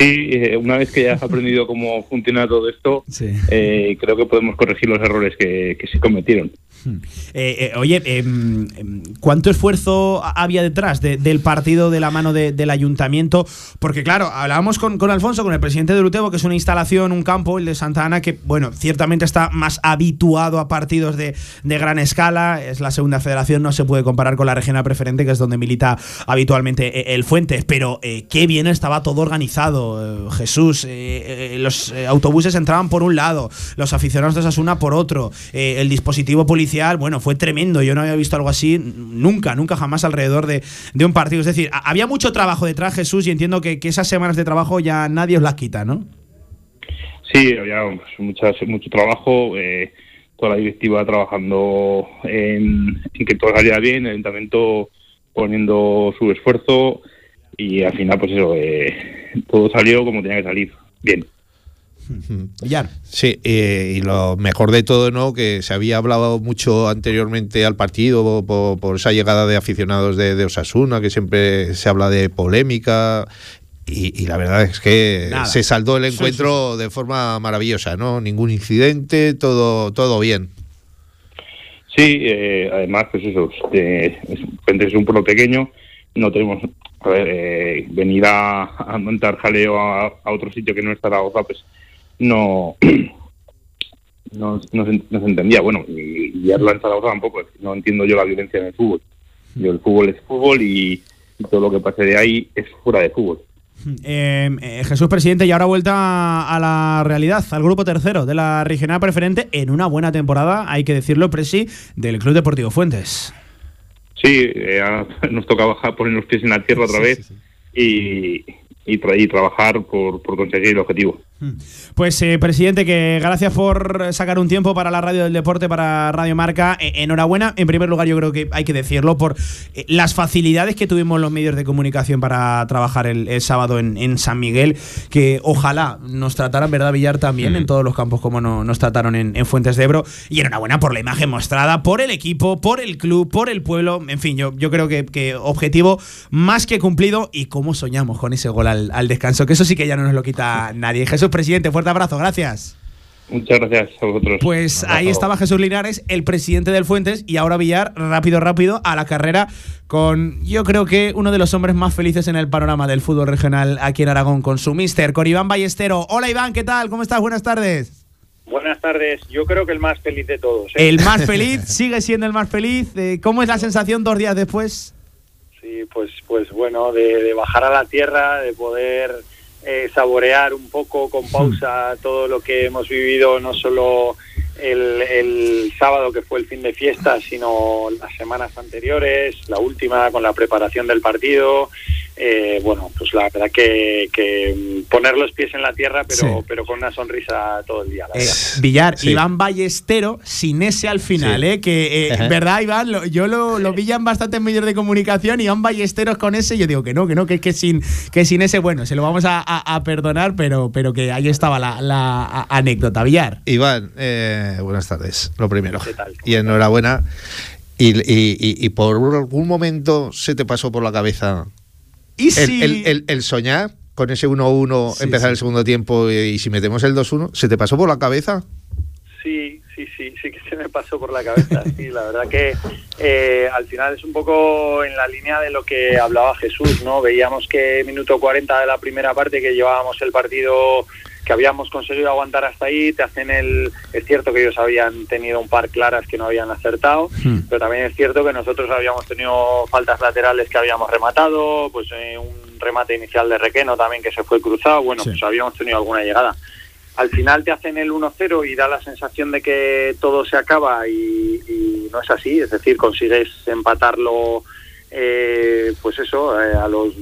Sí, eh, una vez que ya has aprendido cómo funciona todo esto, Sí. eh, creo que podemos corregir los errores que, que se cometieron. Eh, eh, oye, em, em, ¿cuánto esfuerzo ha- había detrás de- del partido de la mano de- del ayuntamiento? Porque claro, hablábamos con, con Alfonso, con el presidente de Lutebo, que es una instalación, un campo, el de Santa Ana, que bueno, ciertamente está más habituado a partidos de, de gran escala, es la segunda federación, no se puede comparar con la regional preferente, que es donde milita habitualmente eh, el Fuentes, pero qué bien estaba todo organizado, eh, Jesús, eh, eh, los autobuses entraban por un lado, los aficionados de Sasuna por otro, el dispositivo policial, bueno, fue tremendo, yo no había visto algo así nunca, nunca jamás alrededor de, de un partido, es decir, había mucho trabajo detrás, Jesús, y entiendo que, esas semanas de trabajo ya nadie os las quita, ¿no? Sí, había pues, mucho trabajo, toda la directiva trabajando en, en que todo saliera bien, el ayuntamiento poniendo su esfuerzo y al final, pues eso, eh, todo salió como tenía que salir, bien. Villar. Sí, eh, y lo mejor de todo, ¿no? Que se había hablado mucho anteriormente al partido por, por esa llegada de aficionados de, de Osasuna, que siempre se habla de polémica. Y, y la verdad es que Nada. se saldó el Sí, encuentro de forma maravillosa, ¿no? Ningún incidente, todo, todo bien. Sí, eh, además, pues eso, eh, es un pueblo pequeño, no tenemos, ver, eh, venir a, montar jaleo a, otro sitio que no es Zaragoza, pues no, no, no, se, no se entendía. Bueno, y, y en Zaragoza tampoco, no entiendo yo la violencia en el fútbol. Yo el fútbol es fútbol y, y todo lo que pase de ahí es fuera de fútbol. Eh, eh, Jesús, presidente, y ahora vuelta a la realidad, al grupo tercero de la regional preferente, en una buena temporada, hay que decirlo, Presi, del Club Deportivo Fuentes. Sí, eh, nos toca bajar, poner los pies en la tierra otra vez Y, y, tra- y trabajar por, por conseguir el objetivo. Pues, eh, presidente, que gracias por sacar un tiempo para la radio del deporte, para Radio Marca. Eh, enhorabuena. En primer lugar, yo creo que hay que decirlo por eh, las facilidades que tuvimos los medios de comunicación para trabajar el, el sábado en, en San Miguel. Que ojalá nos trataran, ¿verdad, Villar? También en todos los campos como no- nos trataron en, en Fuentes de Ebro. Y enhorabuena por la imagen mostrada, por el equipo, por el club, por el pueblo. En fin, yo, yo creo que, que objetivo más que cumplido. Y cómo soñamos con ese gol al, al descanso, que eso sí que ya no nos lo quita nadie. Jesús, presidente, fuerte abrazo, gracias. Muchas gracias a vosotros. Pues ahí estaba Jesús Linares, el presidente del Fuentes, y ahora Villar, rápido, rápido, a la carrera con, yo creo que uno de los hombres más felices en el panorama del fútbol regional aquí en Aragón, con su mister, con Iván Ballestero. Hola Iván, ¿qué tal? ¿Cómo estás? Buenas tardes. Buenas tardes. Yo creo que el más feliz de todos. ¿eh? El más feliz, sigue siendo el más feliz. Eh, ¿Cómo es la sensación dos días después? Sí, pues, pues bueno, de, de bajar a la tierra, de poder eh, saborear un poco con pausa todo lo que hemos vivido, no solo el, el sábado que fue el fin de fiesta, sino las semanas anteriores, la última con la preparación del partido. Eh, bueno, pues la verdad que, que poner los pies en la tierra, pero, Sí. pero con una sonrisa todo el día. La Eh. Villar, Sí. Iván Ballestero, sin ese al final, Sí. ¿eh? Que, eh. ¿verdad, Iván? Lo- yo lo, lo vi ya en bastantes medios de comunicación, Iván Ballesteros con ese, yo digo que no, que no, que es que sin, que sin ese, bueno, se lo vamos a, a- a perdonar, pero, pero que ahí estaba la, la a- anécdota, Villar. Iván, eh, buenas tardes, lo primero. ¿Qué tal? Y enhorabuena. Y, y- y- y por algún momento se te pasó por la cabeza Y el, si- el- el- el soñar con ese 1-1, Sí, empezar sí. el segundo tiempo y, y si metemos el 2-1, ¿se te pasó por la cabeza? Sí, sí, sí, sí que se me pasó por la cabeza. Sí, la verdad que eh, al final es un poco en la línea de lo que hablaba Jesús, ¿no? Veíamos que minuto 40 de la primera parte que llevábamos el partido que habíamos conseguido aguantar hasta ahí, te hacen el... Es cierto que ellos habían tenido un par claras que no habían acertado, Hmm. pero también es cierto que nosotros habíamos tenido faltas laterales que habíamos rematado, pues eh, un remate inicial de Requeno también que se fue cruzado, bueno, Sí. pues habíamos tenido alguna llegada al final te hacen el 1-0 y da la sensación de que todo se acaba y, y no es así, es decir, consigues empatarlo eh, pues eso, eh, a los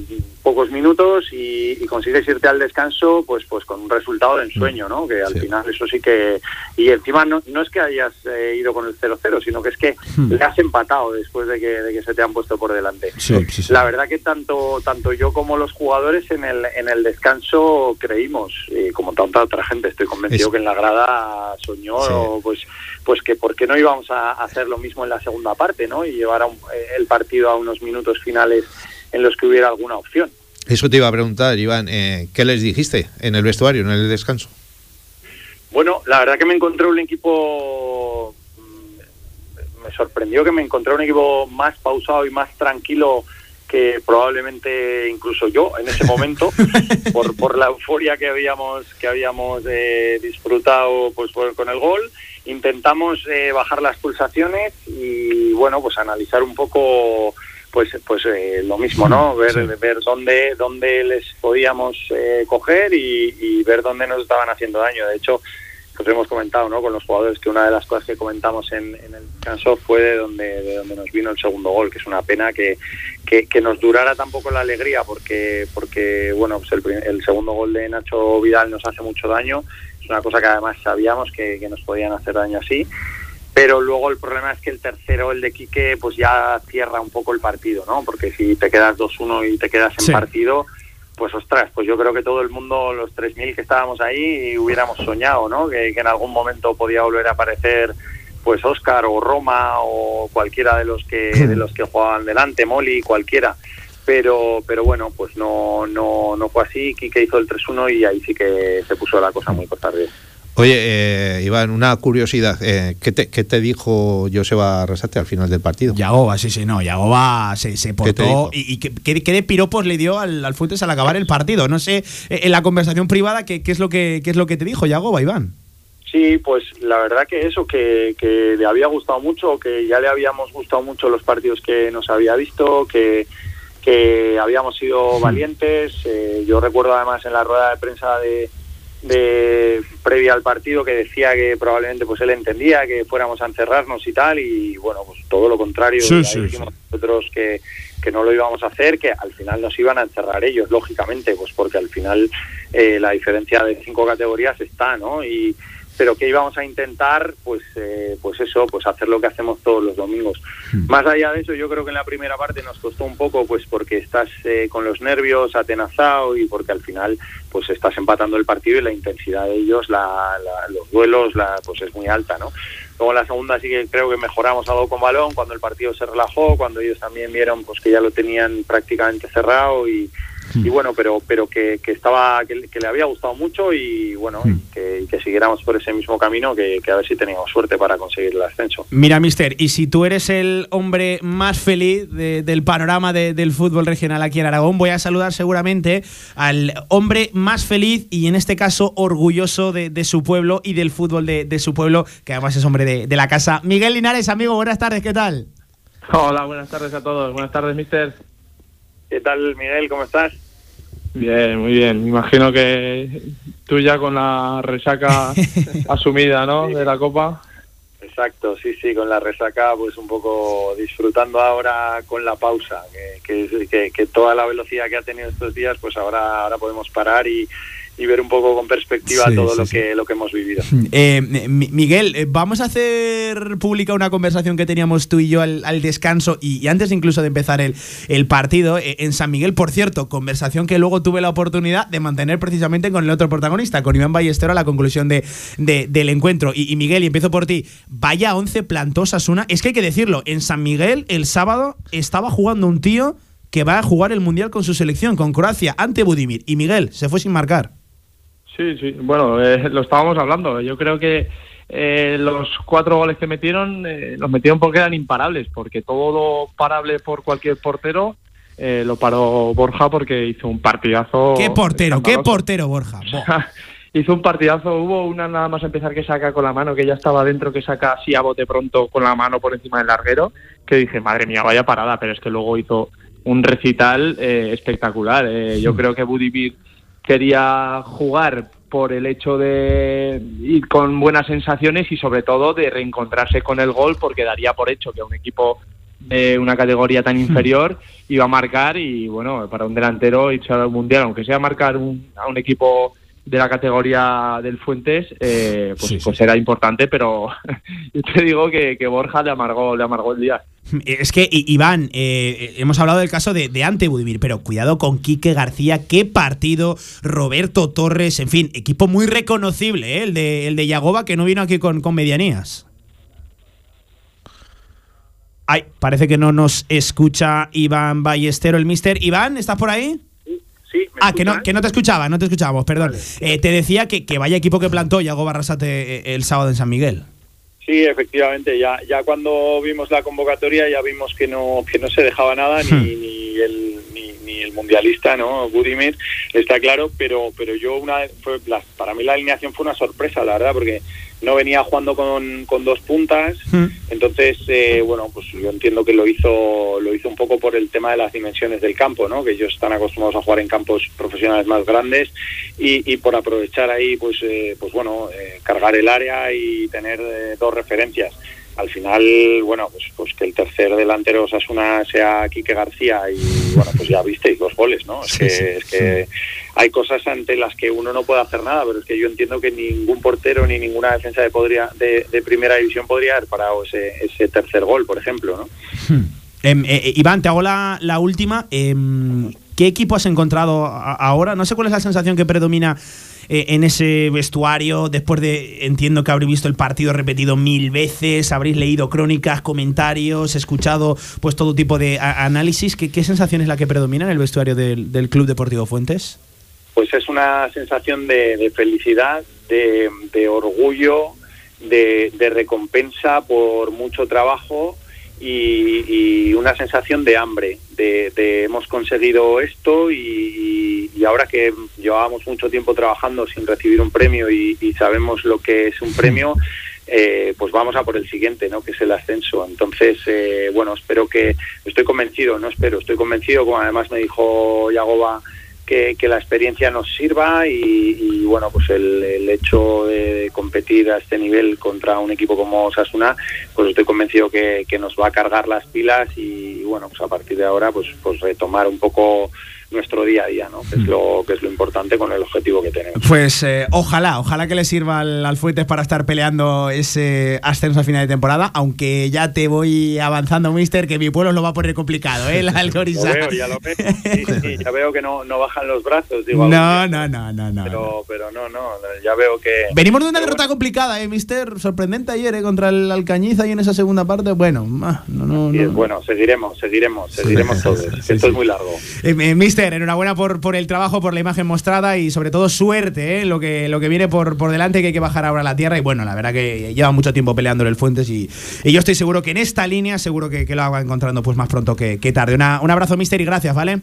pocos minutos y, y, consigues irte al descanso pues pues con un resultado de ensueño, ¿no? Que al final eso sí que... Y encima no, no es que hayas eh, ido con el 0-0, sino que es que Hmm. le has empatado después de que, de que se te han puesto por delante. Sí, sí, sí. La verdad que tanto tanto yo como los jugadores en el, en el descanso creímos, y como tanta otra gente, estoy convencido Es- que en la grada soñó Sí. pues pues que por qué no íbamos a hacer lo mismo en la segunda parte, ¿no? Y llevar a un- el partido a unos minutos finales en los que hubiera alguna opción. Eso te iba a preguntar, Iván, eh, ¿qué les dijiste en el vestuario, en el descanso? Bueno, la verdad que me encontré un equipo, mm, me sorprendió que me encontré un equipo más pausado y más tranquilo que probablemente incluso yo en ese momento por, por la euforia que habíamos que habíamos eh, disfrutado pues por- con el gol intentamos eh, bajar las pulsaciones y bueno pues analizar un poco pues pues eh, lo mismo no ver ver dónde dónde les podíamos eh, coger y, y ver dónde nos estaban haciendo daño. De hecho pues hemos comentado ¿no? con los jugadores que una de las cosas que comentamos en, en el descanso fue de donde, de donde nos vino el segundo gol, que es una pena que, que, que nos durara tampoco la alegría, porque, porque bueno, pues el, el segundo gol de Nacho Vidal nos hace mucho daño, es una cosa que además sabíamos que, que nos podían hacer daño así, pero luego el problema es que el tercero, el de Quique, pues ya cierra un poco el partido, ¿no? Porque si te quedas 2-1 y te quedas en Sí. partido, pues ostras, pues yo creo que todo el mundo, los 3.000 que estábamos ahí, hubiéramos soñado, ¿no? Que, que en algún momento podía volver a aparecer pues Oscar o Roma o cualquiera de los que de los que jugaban delante, Moli, cualquiera. Pero pero bueno, pues no no no fue así, Quique hizo el 3-1 y ahí sí que se puso la cosa muy corta arriba. Oye, eh, Iván, una curiosidad, eh, ¿qué, te, qué te dijo Joseba Arrasate al final del partido? Yagoba, sí, sí, no. Yagoba se, se ¿Qué te portó. dijo? ¿Y, y qué, qué- piropos le dio al, al Fuentes al acabar el partido? No sé, eh, en la conversación privada, ¿qué, qué es, lo que, qué es lo que te dijo Yagoba, Iván? Sí, pues la verdad que eso, que, que le había gustado mucho, que ya le habíamos gustado mucho los partidos que nos había visto, que, que habíamos sido valientes. Eh, yo recuerdo además en la rueda de prensa de, de previa al partido que decía que probablemente pues él entendía que fuéramos a encerrarnos y tal y bueno pues todo lo contrario. Sí, ya sí, dijimos nosotros que, que no lo íbamos a hacer que al final nos iban a encerrar ellos lógicamente pues porque al final eh, la diferencia de cinco categorías está no y pero que íbamos a intentar pues eh, pues eso pues hacer lo que hacemos todos los domingos. Más allá de eso yo creo que en la primera parte nos costó un poco pues porque estás eh, con los nervios atenazado y porque al final pues estás empatando el partido y la intensidad de ellos la, la- los duelos la pues es muy alta no luego en la segunda sí que creo que mejoramos algo con balón cuando el partido se relajó cuando ellos también vieron pues que ya lo tenían prácticamente cerrado y y bueno, pero pero que, que estaba que, que le había gustado mucho y bueno, y que, y que siguiéramos por ese mismo camino que, que a ver si teníamos suerte para conseguir el ascenso. Mira, mister, y si tú eres el hombre más feliz de- del panorama de- del fútbol regional aquí en Aragón, voy a saludar seguramente al hombre más feliz y en este caso orgulloso de, de su pueblo y del fútbol de, de su pueblo, que además es hombre de, de la casa. Miguel Linares, amigo, buenas tardes, ¿qué tal? Hola, buenas tardes a todos. Buenas tardes, mister. ¿Qué tal, Miguel? ¿Cómo estás? Bien, muy bien. Me imagino que tú ya con la resaca asumida, ¿no? De la Copa. Exacto, sí, sí, con la resaca, pues un poco disfrutando ahora con la pausa, que, que, que- que toda la velocidad que ha tenido estos días, pues ahora, ahora podemos parar y, y ver un poco con perspectiva Sí, todo sí, lo sí. que lo que hemos vivido. Eh, Mi- Miguel, eh, vamos a hacer pública una conversación que teníamos tú y yo al, al descanso y, y antes incluso de empezar el, el partido eh, en San Miguel, por cierto, conversación que luego tuve la oportunidad de mantener precisamente con el otro protagonista, con Iván Ballestero, a la conclusión de, de- del encuentro. Y, y Miguel, y empiezo por ti, vaya 11 plantó Sasuna. Es que hay que decirlo, en San Miguel el sábado estaba jugando un tío que va a jugar el Mundial con su selección, con Croacia, ante Budimir. Y Miguel se fue sin marcar. Sí, sí. Bueno, eh, lo estábamos hablando. Yo creo que eh, los cuatro goles que metieron eh, los metieron porque eran imparables, porque todo lo parable por cualquier portero eh, lo paró Borja porque hizo un partidazo. ¿Qué portero? ¿Qué portero, Borja? Hizo un partidazo. Hubo una nada más empezar que saca con la mano, que ya estaba dentro, que saca así a bote pronto con la mano por encima del larguero, que dije, madre mía, vaya parada, pero es que luego hizo un recital eh, espectacular. Eh, yo creo que Budimir quería jugar por el hecho de ir con buenas sensaciones y sobre todo de reencontrarse con el gol porque daría por hecho que a un equipo de una categoría tan inferior iba a marcar y bueno, para un delantero echar al mundial, aunque sea marcar un, a un equipo de la categoría del Fuentes, eh, pues, Sí, sí. pues era importante, pero yo te digo que, que Borja le amargó, le amargó el día. Es que, Iván, eh, hemos hablado del caso de, de Ante Budimir, pero cuidado con Quique García, qué partido, Roberto Torres, en fin, equipo muy reconocible, ¿eh? el, de, el de Yagoba, que no vino aquí con, con medianías. Ay, parece que no nos escucha Iván Ballestero, el mister. Iván, ¿estás por ahí? Sí, ¿me Ah, que no, que no te escuchaba, no te escuchábamos, perdón. Eh, te decía que, que vaya equipo que plantó Yagoba Arrasate eh, el sábado en San Miguel. Sí, efectivamente, ya, ya cuando vimos la convocatoria ya vimos que no, que no se dejaba nada, Hmm. ni, ni el, ni, ni el mundialista, ¿no? Budimir, está claro, pero, pero yo una fue, la- para mí la alineación fue una sorpresa, la verdad, porque no venía jugando con, con dos puntas, entonces, eh, bueno, pues yo entiendo que lo hizo, lo hizo un poco por el tema de las dimensiones del campo, ¿no? Que ellos están acostumbrados a jugar en campos profesionales más grandes y, y por aprovechar ahí, pues, eh, pues bueno, eh, cargar el área y tener eh, dos referencias. Al final, bueno, pues, pues que el tercer delantero Osasuna sea Quique García y bueno, pues ya visteis los goles, ¿no? Es Sí, que, sí, es que hay cosas ante las que uno no puede hacer nada, pero es que yo entiendo que ningún portero ni ninguna defensa de, podría, de, primera división podría haber parado ese, ese tercer gol, por ejemplo, ¿no? Em, eh, eh, Iván, te hago la, la última. Em, ¿Qué equipo has encontrado ahora? No sé cuál es la sensación que predomina eh, en ese vestuario. Después de, entiendo que habréis visto el partido repetido mil veces, habréis leído crónicas, comentarios, escuchado pues todo tipo de análisis. ¿Qué, sensación es la que predomina en el vestuario del Club Deportivo Fuentes? Pues es una sensación de, de felicidad, de, orgullo, de, recompensa por mucho trabajo y, una sensación de hambre, de, de hemos conseguido esto y, y ahora que llevábamos mucho tiempo trabajando sin recibir un premio y, y sabemos lo que es un premio, eh, pues vamos a por el siguiente, ¿no? que es el ascenso. Entonces, eh, bueno, espero que, estoy convencido, no espero, estoy convencido, como además me dijo Yagoba, que, que la experiencia nos sirva y, y, bueno, pues el, el hecho de competir a este nivel contra un equipo como Osasuna, pues estoy convencido que, que nos va a cargar las pilas y bueno, pues a partir de ahora pues, pues retomar un poco nuestro día a día, ¿no? que, es lo, que es lo importante con el objetivo que tenemos. Pues eh, ojalá, ojalá que le sirva al, al Fuentes para estar peleando ese ascenso a final de temporada, aunque ya te voy avanzando, mister, que mi pueblo lo va a poner complicado, ¿eh? El veo, ya lo veo, sí, sí, ya veo que no, no bajan los brazos, digo, No, no, no, no, no. pero, pero no, no, ya veo que... Venimos de una derrota complicada, ¿eh, mister? Sorprendente ayer, ¿eh? Contra el Alcañiz ahí en esa segunda parte. Bueno, ah, no, no, no. bueno, seguiremos, seguiremos, seguiremos todos. Esto es muy largo. Eh, eh, mister, enhorabuena por, por el trabajo, por la imagen mostrada y sobre todo suerte, ¿eh? lo, que, lo que viene por, por delante, que hay que bajar ahora a la tierra. Y bueno, la verdad que lleva mucho tiempo peleando el Fuentes y, y yo estoy seguro que en esta línea, seguro que, que lo haga encontrando pues más pronto que, que tarde. Una- un abrazo, mister, y gracias, ¿vale?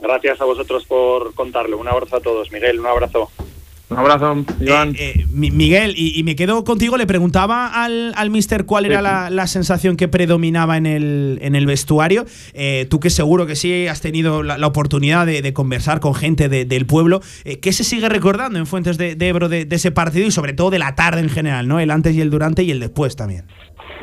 Gracias a vosotros por contarlo. Un abrazo a todos. Miguel, un abrazo. Un abrazo, Iván. Eh, Mi- Miguel, y, y me quedo contigo, le preguntaba al, al mister cuál era la, la sensación que predominaba en el, en el vestuario. Eh, tú que seguro que sí has tenido la, la oportunidad de, de conversar con gente de- del pueblo, eh, ¿qué se sigue recordando en Fuentes de, de Ebro de, de ese partido y sobre todo de la tarde en general, ¿no? El antes y el durante y el después también.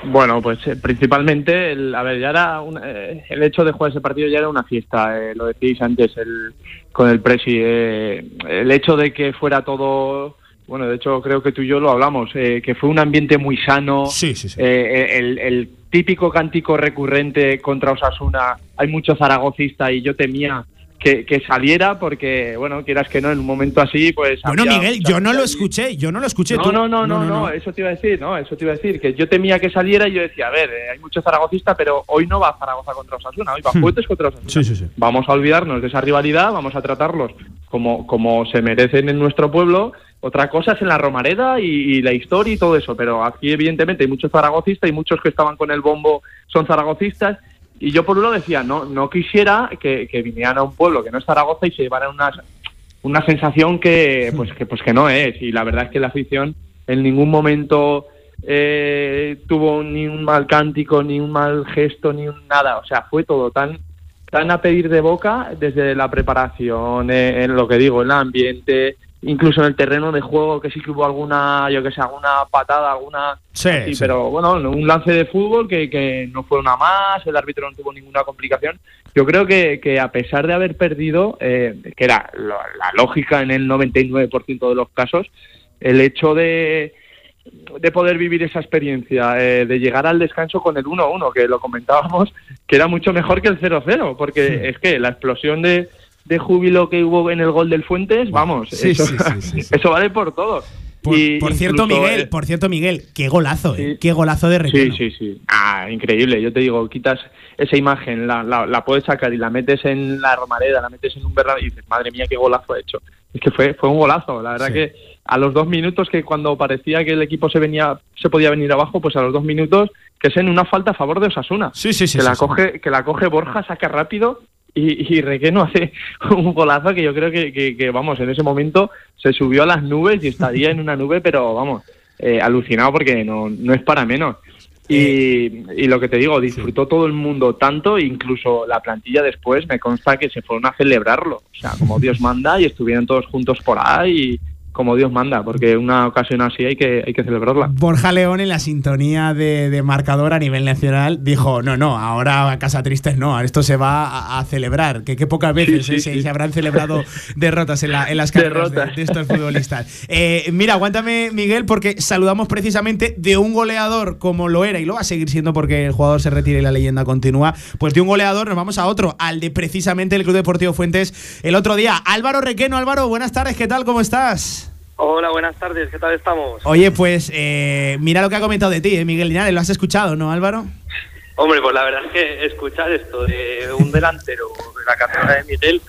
Bueno, pues eh, principalmente, el, a ver, ya era un- eh, el hecho de jugar ese partido ya era una fiesta, eh, lo decís antes el, con el Presi. eh, el hecho de que fuera todo, bueno, de hecho creo que tú y yo lo hablamos, eh, que fue un ambiente muy sano. Sí, sí, sí. eh, el, el típico cántico recurrente contra Osasuna, hay mucho zaragocista y yo temía que, que saliera porque, bueno, quieras que no, en un momento así, pues... Bueno, había Miguel, yo no lo escuché, yo no lo escuché. No, tú- no, no, no, no, eso te iba a decir, no, eso te iba a decir, que yo temía que saliera y yo decía, a ver, eh, hay mucho zaragocista, pero hoy no va Zaragoza contra Osasuna, hoy va Hmm. Fuentes contra Osasuna. Sí, sí, sí. Vamos a olvidarnos de esa rivalidad, vamos a tratarlos como, como se merecen en nuestro pueblo. Otra cosa es en la Romareda y, y la historia y todo eso, pero aquí evidentemente hay muchos zaragocistas y muchos que estaban con el bombo son zaragocistas. Y yo por uno decía, no, no quisiera que, que vinieran a un pueblo que no es Zaragoza y se llevaran una, una sensación que pues, que pues que no es. Y la verdad es que la afición en ningún momento eh, tuvo ni un mal cántico, ni un mal gesto, ni un nada. O sea, fue todo tan tan a pedir de boca desde la preparación, eh, en lo que digo, el ambiente, incluso en el terreno de juego que sí que hubo alguna, yo que sé, alguna patada, alguna... Sí, así, sí. pero bueno, un lance de fútbol que, que no fue una más, el árbitro no tuvo ninguna complicación. Yo creo que, que a pesar de haber perdido, eh, que era lo- la lógica en el 99% de los casos, el hecho de, de poder vivir esa experiencia, eh, de llegar al descanso con el 1-1, que lo comentábamos, que era mucho mejor que el 0-0, porque es que la explosión de, de júbilo que hubo en el gol del Fuentes, vamos, Sí, eso, sí, sí, sí, sí. eso vale por todo. Por, Y por cierto, Miguel, eh, por cierto, Miguel, qué golazo, ¿eh? Qué golazo de Sí, Requeno. sí, sí. Ah, increíble. Yo te digo, quitas esa imagen, la, la, la puedes sacar y la metes en la Romareda, la metes en un Bernabéu y dices, madre mía, qué golazo ha hecho. Es que fue, fue un golazo. La verdad Sí. que a los dos minutos, que cuando parecía que el equipo se venía, se podía venir abajo, pues a los dos minutos, que es en una falta a favor de Osasuna. Sí, sí, sí. que, sí, la sí. coge, que la coge Borja, saca rápido y, y Requeno hace un golazo que yo creo que, que, que, vamos, en ese momento se subió a las nubes y estaría en una nube, pero vamos, eh, alucinado porque no, no es para menos. Y, y lo que te digo, disfrutó todo el mundo tanto, incluso la plantilla después me consta que se fueron a celebrarlo, o sea, como Dios manda y estuvieron todos juntos por ahí, como Dios manda, porque una ocasión así hay que, hay que celebrarla. Borja León en la sintonía de, de marcador a nivel nacional dijo, no, no, ahora a casa tristes no, esto se va a, a celebrar, que qué pocas veces Sí, sí, eh, se, sí. se habrán celebrado derrotas en, la- en las carreras de estos futbolistas. Eh, mira, aguántame Miguel porque saludamos precisamente de un goleador como lo era y lo va a seguir siendo porque el jugador se retira y la leyenda continúa, pues de un goleador nos vamos a otro, al de precisamente el Club Deportivo Fuentes el otro día. Álvaro Requeno, Álvaro, buenas tardes, ¿qué tal? ¿Cómo estás? Hola, buenas tardes, ¿qué tal estamos? Oye, pues eh, mira lo que ha comentado de ti, eh, Miguel Linares. ¿Lo has escuchado, no, Álvaro? Hombre, pues la verdad es que escuchar esto de un delantero de la carrera de Miguel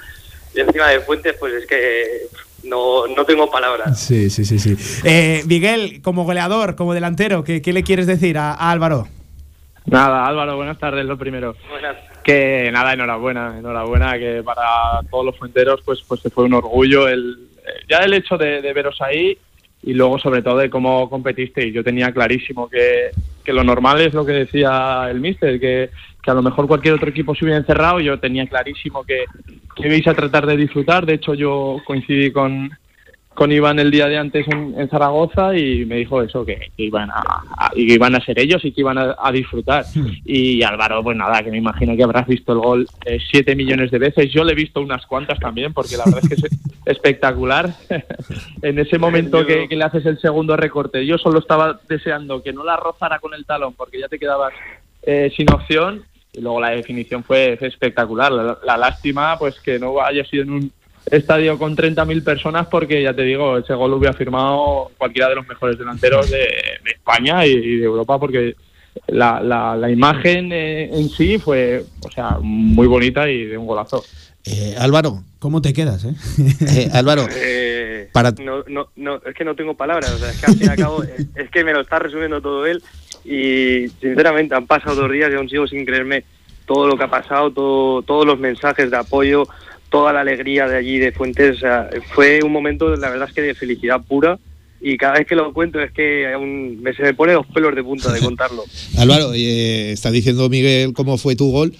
y encima de Fuentes, pues es que no, no tengo palabras. Sí, sí, sí, sí. Eh, Miguel, como goleador, como delantero, ¿qué, qué le quieres decir a, a Álvaro? Nada, Álvaro, buenas tardes, lo primero. Buenas. Que nada, enhorabuena, enhorabuena, que para todos los fuenteros pues, pues se fue un orgullo el, ya el hecho de, veros ahí y luego sobre todo de cómo competisteis. Yo tenía clarísimo que, que lo normal es lo que decía el míster, que, que a lo mejor cualquier otro equipo se hubiera encerrado, yo tenía clarísimo que, que ibais a tratar de disfrutar, de hecho yo coincidí con, con Iván el día de antes en, en Zaragoza y me dijo eso, que, que iban a, a- y que iban a ser ellos y que iban a, a disfrutar. Y Álvaro, pues nada, que me imagino que habrás visto el gol eh, siete millones de veces. Yo le he visto unas cuantas también, porque la verdad es que es espectacular. en ese momento que, que le haces el segundo recorte, yo solo estaba deseando que no la rozara con el talón, porque ya te quedabas eh, sin opción. Y luego la definición fue, fue espectacular. La, la lástima, pues que no haya sido en un estadio con 30.000 personas porque ya te digo, ese gol lo hubiera firmado cualquiera de los mejores delanteros de, de España y, y de Europa porque la, la, la imagen eh, en sí fue, o sea, muy bonita y de un golazo. Eh, Álvaro. ¿Cómo te quedas, eh? Eh, Álvaro, Eh, Para- no, no, no, es que no tengo palabras, o sea, es que al fin y al cabo es, es que me lo está resumiendo todo él y sinceramente han pasado dos días y aún sigo sin creerme todo lo que ha pasado, todo, todos los mensajes de apoyo, toda la alegría de allí de Fuentes, o sea, fue un momento, la verdad es que de felicidad pura y cada vez que lo cuento es que aún me, se me pone los pelos de punta de contarlo. Álvaro, eh, está diciendo Miguel cómo fue tu gol,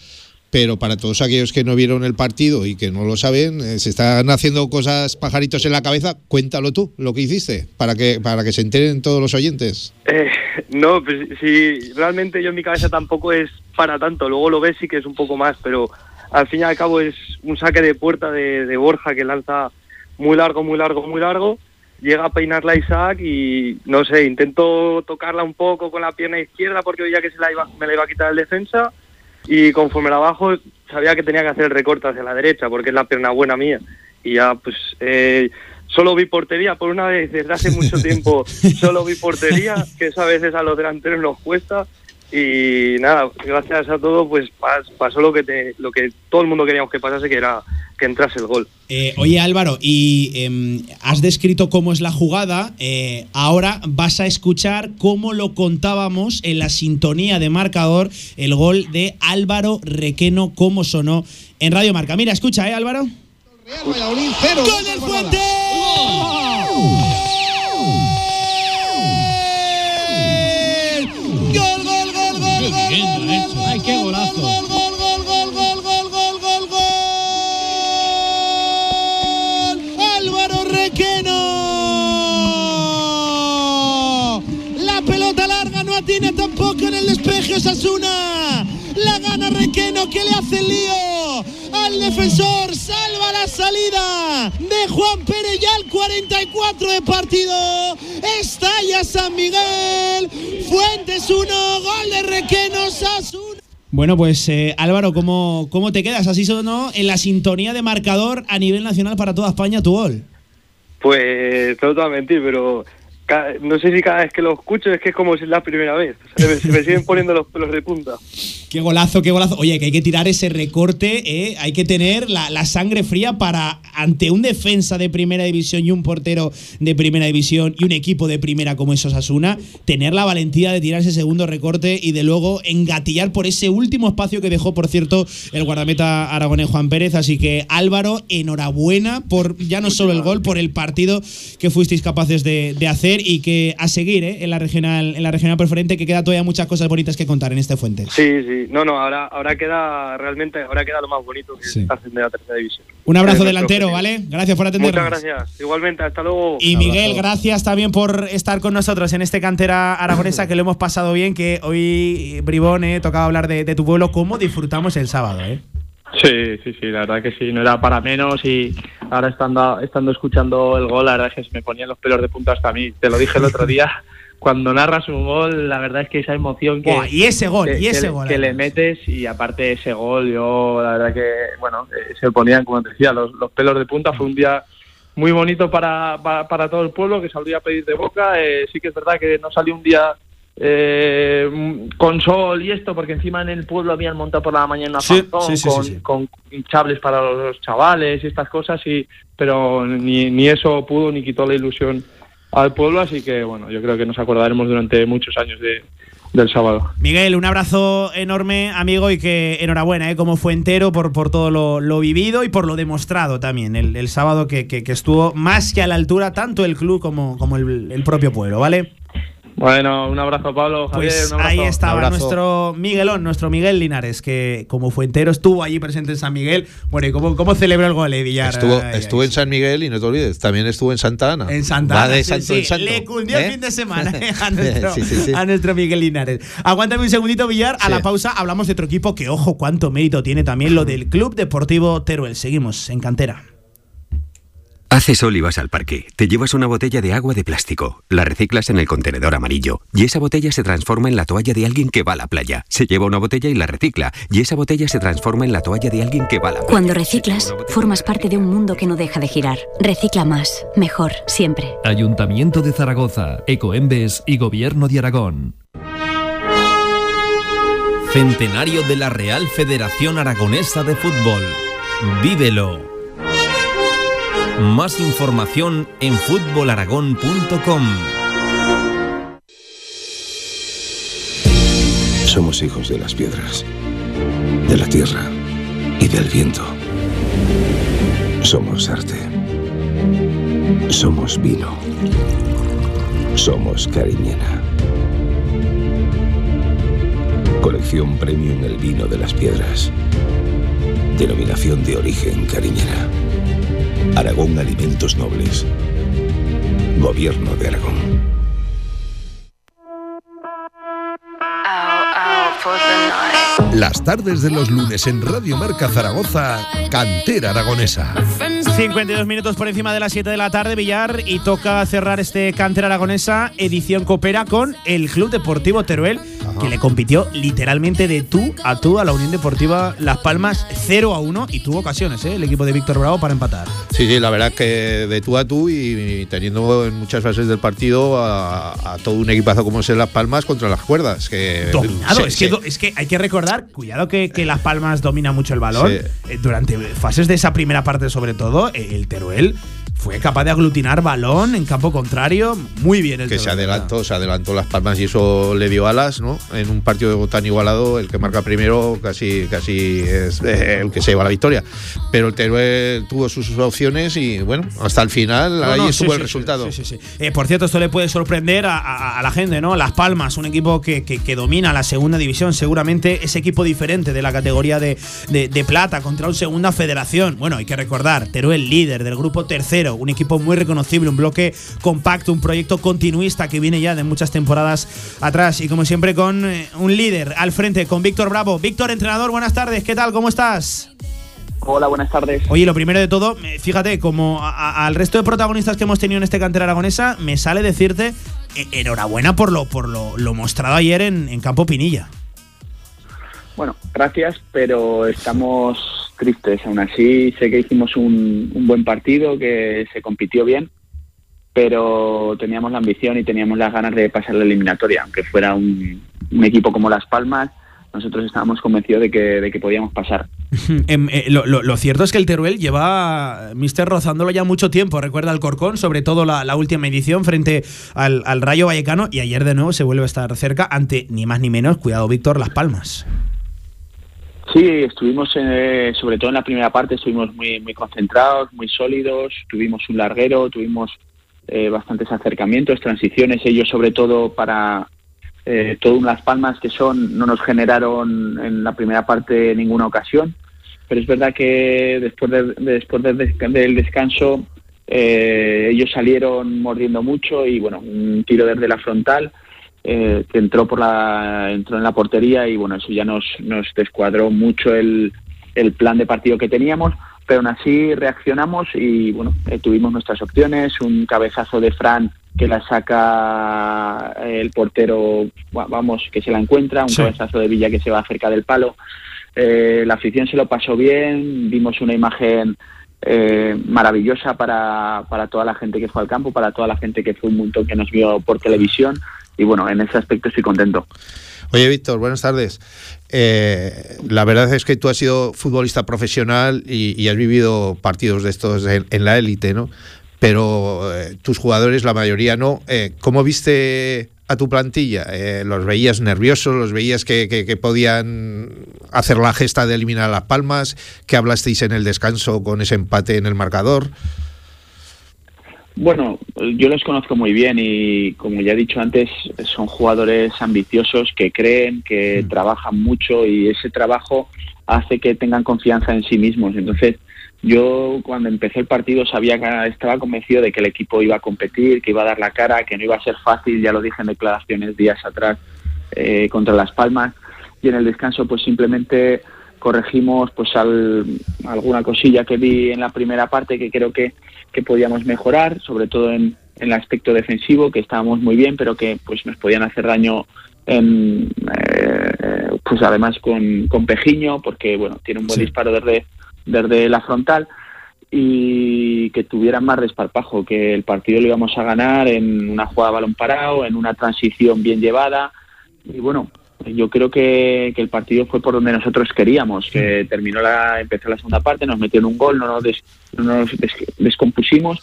pero para todos aquellos que no vieron el partido y que no lo saben, eh, se están haciendo cosas pajaritos en la cabeza. Cuéntalo tú, lo que hiciste, para que para que se enteren todos los oyentes. Eh, no, pues si realmente yo en mi cabeza tampoco es para tanto, luego lo ves sí que es un poco más, pero al fin y al cabo es un saque de puerta de, de Borja que lanza muy largo, muy largo, muy largo, llega a peinarla Isaac y no sé, intento tocarla un poco con la pierna izquierda porque veía que se la iba, me la iba a quitar el defensa. Y conforme la bajo sabía que tenía que hacer el recorte hacia la derecha porque es la pierna buena mía. Y ya pues eh, solo vi portería por una vez desde hace mucho tiempo. Solo vi portería que eso a veces a los delanteros nos cuesta y nada gracias a todo pues pas- pasó lo que te, lo que todo el mundo queríamos que pasase que era que entrase el gol Eh, oye Álvaro, y em, has descrito cómo es la jugada, eh, ahora vas a escuchar cómo lo contábamos en la sintonía de marcador, el gol de Álvaro Requeno, cómo sonó en Radio Marca. Mira, escucha, ¿eh Álvaro? ¡Gol del Fuente! ¡Gol, con el despeje Osasuna. La gana Requeno que le hace el lío al defensor. Salva la salida de Juan Pérez ya al 44 de partido. Estalla San Miguel. Fuentes 1, gol de Requeno Osasuna. Bueno, pues eh, Álvaro, ¿cómo, ¿cómo te quedas? Así sonó en la sintonía de marcador a nivel nacional para toda España tu gol. Pues todo te va a mentir, pero no sé si cada vez que lo escucho es que es como si es la primera vez. Se me siguen poniendo los pelos de punta. Qué golazo, qué golazo. Oye, que hay que tirar ese recorte, ¿eh? hay que tener la, la sangre fría para, ante un defensa de primera división y un portero de primera división y un equipo de primera como es Osasuna, tener la valentía de tirar ese segundo recorte y de luego engatillar por ese último espacio que dejó, por cierto, el guardameta aragonés Juan Pérez. Así que Álvaro, enhorabuena por ya no solo el gol, por el partido que fuisteis capaces de, de hacer y que a seguir ¿eh? en la regional en la regional preferente, que queda todavía muchas cosas bonitas que contar en este Fuentes. Sí, sí. No, no, ahora, ahora queda realmente, ahora queda lo más bonito que Sí. es ascender a tercera división. Un abrazo Es delantero. ¿vale? Gracias por atendernos. Muchas gracias. Igualmente, hasta luego. Y Miguel, gracias también por estar con nosotros en este cantera aragonesa que lo hemos pasado bien, que hoy, Bribón, eh, tocaba hablar de, de tu pueblo, cómo disfrutamos el sábado, ¿eh? Sí, sí, sí, la verdad que sí, no era para menos y ahora estando, estando escuchando el gol, la verdad es que se me ponían los pelos de punta hasta a mí. Te lo dije el otro día, cuando narras un gol, la verdad es que esa emoción que... Buah, y ese gol, que- y ese que- gol, Que le metes y aparte ese gol, yo la verdad que, bueno, eh, se me ponían, como te decía, los, los pelos de punta. Fue un día muy bonito para, para, para todo el pueblo, que saldría a pedir de boca. Eh, sí que es verdad que no salió un día eh, con sol y esto, porque encima en el pueblo habían montado por la mañana Sí, fantón sí, sí, con, sí, sí. con hinchables para los chavales y estas cosas, y, pero ni, ni eso pudo ni quitó la ilusión al pueblo, así que bueno, yo creo que nos acordaremos durante muchos años de, del sábado. Miguel, un abrazo enorme, amigo, y que enhorabuena, ¿eh? como fue entero por, por todo lo, lo vivido y por lo demostrado también el, el sábado que, que- que estuvo más que a la altura tanto el club como, como el, el propio pueblo, ¿vale? Bueno, un abrazo Pablo, Javier, Pues un abrazo. ahí estaba nuestro Miguelón, nuestro Miguel Linares, que como fuentero estuvo allí presente en San Miguel. Bueno, ¿y cómo, cómo celebró el gol, eh, Villar? Estuvo, Ay, estuvo en San Miguel y no te olvides, también estuvo en Santa Ana. En Santa Va Ana, de sí, santo sí, en santo. Le cundió el ¿eh? fin de semana eh, a, nuestro, Sí, sí, sí. a nuestro Miguel Linares. Aguántame un segundito, Villar. A Sí. la pausa hablamos de otro equipo que, ojo, cuánto mérito tiene también lo del Club Deportivo Teruel. Seguimos en cantera. Hace sol y vas al parque. Te llevas una botella de agua de plástico, la reciclas en el contenedor amarillo y esa botella se transforma en la toalla de alguien que va a la playa. Se lleva una botella y la recicla y esa botella se transforma en la toalla de alguien que va a la playa. Cuando reciclas, formas parte de un mundo que no deja de girar. Recicla más, mejor, siempre. Ayuntamiento de Zaragoza, Ecoembes y Gobierno de Aragón. Centenario de la Real Federación Aragonesa de Fútbol. Vívelo. Más información en fútbolaragón.com. Somos hijos de las piedras, de la tierra y del viento. Somos arte. Somos vino. Somos cariñena. Colección Premium El Vino de las Piedras. Denominación de origen cariñera. Aragón Alimentos Nobles. Gobierno de Aragón. Las tardes de los lunes en Radio Marca Zaragoza, Cantera Aragonesa. 52 minutos por encima de las 7 de la tarde, Villar, y toca cerrar este Cantera Aragonesa edición Coopera con el Club Deportivo Teruel, que le compitió literalmente de tú a tú a la Unión Deportiva Las Palmas 0 a 1 y tuvo ocasiones, ¿eh? el equipo de Víctor Bravo para empatar. Sí, sí, la verdad que de tú a tú y teniendo en muchas fases del partido a, a todo un equipazo como es el Las Palmas contra las cuerdas. Que, Dominado, es, que, sí. Es que hay que recordar, cuidado que, que Las Palmas domina mucho el balón. Sí. Eh, durante fases de esa primera parte, sobre todo, eh, el Teruel fue capaz de aglutinar balón en campo contrario. Muy bien el que se adelantó, se adelantó Las Palmas y eso le dio alas, ¿no? En un partido tan igualado, el que marca primero casi, casi es el que se lleva la victoria. Pero el Teruel tuvo sus opciones y bueno, hasta el final No, ahí no, estuvo sí, el sí, resultado. sí, sí, sí. Eh, por cierto, esto le puede sorprender a, a- a la gente, ¿no? Las Palmas, un equipo que, que- que domina la segunda división, seguramente ese equipo diferente de la categoría de, de- de plata contra un segunda federación. Bueno, hay que recordar, Teruel líder del grupo tercero Un equipo muy reconocible, un bloque compacto, un proyecto continuista que viene ya de muchas temporadas atrás. Y como siempre, con eh, un líder al frente, con Víctor Bravo. Víctor, entrenador, buenas tardes. ¿Qué tal? ¿Cómo estás? Hola, buenas tardes. Oye, lo primero de todo, eh, fíjate, como a- a- al resto de protagonistas que hemos tenido en este cantera aragonesa, me sale decirte eh, enhorabuena por lo, por lo, lo mostrado ayer en, en Campo Pinilla. Bueno, gracias, pero estamos tristes. Aún así, sé que hicimos un, un buen partido, que se compitió bien, pero teníamos la ambición y teníamos las ganas de pasar la eliminatoria. Aunque fuera un, un equipo como Las Palmas, nosotros estábamos convencidos de que, de que podíamos pasar. Em, eh, lo, lo- lo cierto es que el Teruel lleva, Mister, rozándolo ya mucho tiempo. Recuerda el Corcón, sobre todo la, la última edición frente al, al Rayo Vallecano, y ayer de nuevo se vuelve a estar cerca ante ni más ni menos, cuidado Víctor, Las Palmas. Sí, estuvimos, eh, sobre todo en la primera parte, estuvimos muy, muy concentrados, muy sólidos, tuvimos un larguero, tuvimos eh, bastantes acercamientos, transiciones, ellos sobre todo para eh, todo Las Palmas que son, no nos generaron en la primera parte ninguna ocasión, pero es verdad que después, de- de- después del del descanso eh, ellos salieron mordiendo mucho y bueno, un tiro desde la frontal eh, que entró por la entró en la portería y bueno eso ya nos nos descuadró mucho el, el plan de partido que teníamos pero aún así reaccionamos y bueno eh, tuvimos nuestras opciones. Un cabezazo de Fran que la saca el portero va- vamos que se la encuentra un Sí. cabezazo de Villa que se va cerca del palo. Eh, la afición se lo pasó bien vimos una imagen eh, maravillosa para, para toda la gente que fue al campo, para toda la gente que fue un montón que nos vio por televisión y bueno, en ese aspecto estoy contento. Oye, Víctor, buenas tardes. Eh, la verdad es que tú has sido futbolista profesional y, y has vivido partidos de estos en, en la élite, ¿no? Pero eh, tus jugadores, la mayoría no. Eh, ¿Cómo viste a tu plantilla? Eh, ¿Los veías nerviosos? ¿Los veías que, que- que podían hacer la gesta de eliminar a las palmas? ¿Qué hablasteis en el descanso con ese empate en el marcador? Bueno, yo los conozco muy bien y como ya he dicho antes, son jugadores ambiciosos que creen, que trabajan mucho y ese trabajo hace que tengan confianza en sí mismos. Entonces, yo cuando empecé el partido sabía que estaba convencido de que el equipo iba a competir, que iba a dar la cara, que no iba a ser fácil, ya lo dije en declaraciones días atrás eh, contra Las Palmas y en el descanso pues simplemente corregimos pues al- alguna cosilla que vi en la primera parte que creo que, que podíamos mejorar, sobre todo en, en el aspecto defensivo, que estábamos muy bien, pero que pues nos podían hacer daño en, eh, pues además con, con Pejiño, porque bueno, tiene un buen disparo desde, desde la frontal y que tuvieran más desparpajo, que el partido lo íbamos a ganar en una jugada a balón parado, en una transición bien llevada y bueno, yo creo que, que el partido fue por donde nosotros queríamos, que terminó la, empezó la segunda parte, nos metieron un gol, no nos, des- no nos des- descompusimos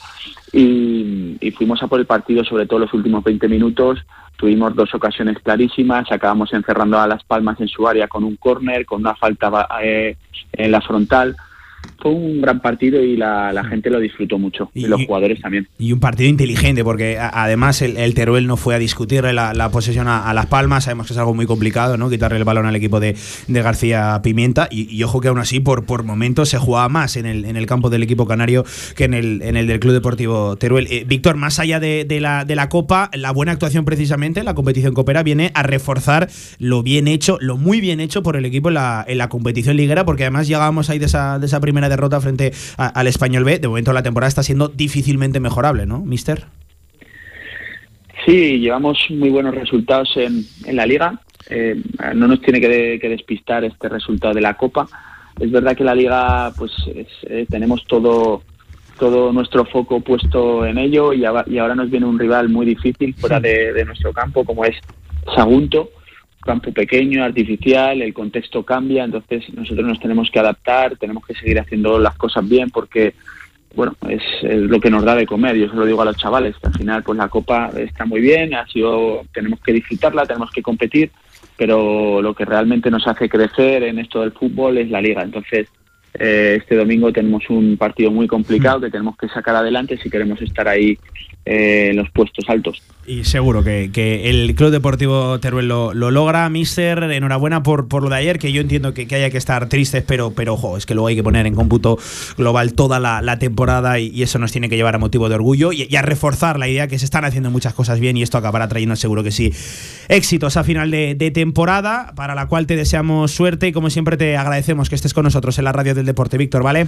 y, y fuimos a por el partido, sobre todo los últimos 20 minutos. Tuvimos dos ocasiones clarísimas, acabamos encerrando a Las Palmas en su área con un córner, con una falta eh, en la frontal. Fue un gran partido y la, la gente lo disfrutó mucho, y, los jugadores también. Y un partido inteligente, porque a- además el, el Teruel no fue a discutirle la, la posesión a, a Las Palmas. Sabemos que es algo muy complicado, ¿no? Quitarle el balón al equipo de, de García Pimienta. Y, y ojo que aún así, por, por momentos, se jugaba más en el, en el campo del equipo canario que en el, en el del Club Deportivo Teruel. Eh, Víctor, más allá de, de la, de la Copa, la buena actuación precisamente en la competición copera viene a reforzar lo bien hecho, lo muy bien hecho por el equipo en la, en la competición liguera, porque además llegábamos ahí de esa, de esa primera derrota frente a- al Español B. De momento la temporada está siendo difícilmente mejorable, ¿no, Mister? Sí, llevamos muy buenos resultados en, en la liga. Eh, no nos tiene que, de- que despistar este resultado de la Copa. Es verdad que la liga, pues es- eh, tenemos todo todo nuestro foco puesto en ello y, ahora nos viene un rival muy difícil fuera de, de nuestro campo, como es Sagunto, campo pequeño, artificial, el contexto cambia, entonces nosotros nos tenemos que adaptar, tenemos que seguir haciendo las cosas bien porque bueno, es, es lo que nos da de comer. Yo se lo digo a los chavales, que al final pues la copa está muy bien, ha sido, tenemos que disfrutarla, tenemos que competir, pero lo que realmente nos hace crecer en esto del fútbol es la liga. Entonces, eh, este domingo tenemos un partido muy complicado que tenemos que sacar adelante si queremos estar ahí eh, en los puestos altos. Y seguro que, que el Club Deportivo Teruel lo, lo logra. Mister, enhorabuena por, por lo de ayer, que yo entiendo que, que haya que estar tristes, pero, pero ojo, es que luego hay que poner en cómputo global toda la, temporada y, eso nos tiene que llevar a motivo de orgullo y, a reforzar la idea que se están haciendo muchas cosas bien y esto acabará trayendo seguro que sí éxitos a final de temporada, para la cual te deseamos suerte y como siempre te agradecemos que estés con nosotros en la radio del deporte, Víctor, ¿vale?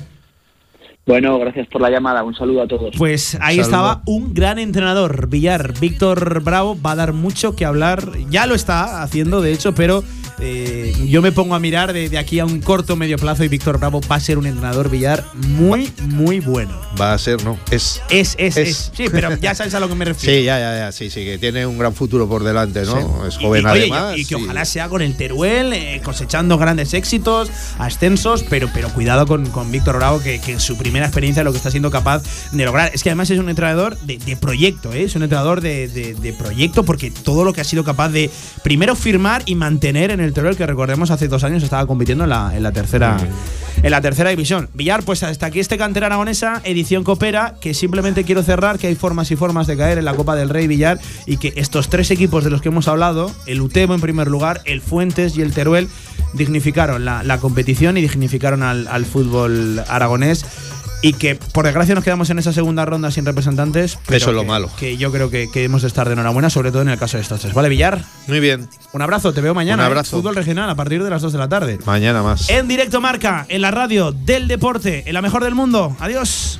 Bueno, gracias por la llamada. Un saludo a todos. Pues ahí estaba un gran entrenador, Villar. Víctor Bravo va a dar mucho que hablar. Ya lo está haciendo, de hecho, pero eh, yo me pongo a mirar de, de aquí a un corto medio plazo y Víctor Bravo va a ser un entrenador Villar muy, muy bueno. Va a ser, ¿no? Es. Es, es, es. Sí, pero ya sabes a lo que me refiero. Sí, ya, ya, ya. Sí, sí, que tiene un gran futuro por delante, ¿no? Es Y- joven y, oye, además. y, y que y- ojalá sea con el Teruel, eh, cosechando grandes éxitos, ascensos, pero, pero cuidado con, con Víctor Bravo, que, que en su primera experiencia lo que está siendo capaz de lograr. Es que además es un entrenador de, de proyecto, ¿eh? es un entrenador de, de- de proyecto, porque todo lo que ha sido capaz de primero firmar y mantener en el Teruel, que recordemos hace dos años estaba compitiendo en la, en la tercera. En la tercera división. Villar, pues hasta aquí este cantera aragonesa, edición Coopera, que simplemente quiero cerrar, que hay formas y formas de caer en la Copa del Rey Villar y que estos tres equipos de los que hemos hablado, el Utebo en primer lugar, el Fuentes y el Teruel, dignificaron la, la competición y dignificaron al, al fútbol aragonés. Y que por desgracia nos quedamos en esa segunda ronda sin representantes. pero Eso es lo que- malo. Que yo creo que, que hemos de estar de enhorabuena, sobre todo en el caso de estos tres. ¿Vale, Villar? Muy bien. Un abrazo, te veo mañana. Un ¿eh? abrazo. Fútbol regional a partir de las 2 de la tarde. Mañana más. En directo marca, en la radio del deporte, en la mejor del mundo. Adiós.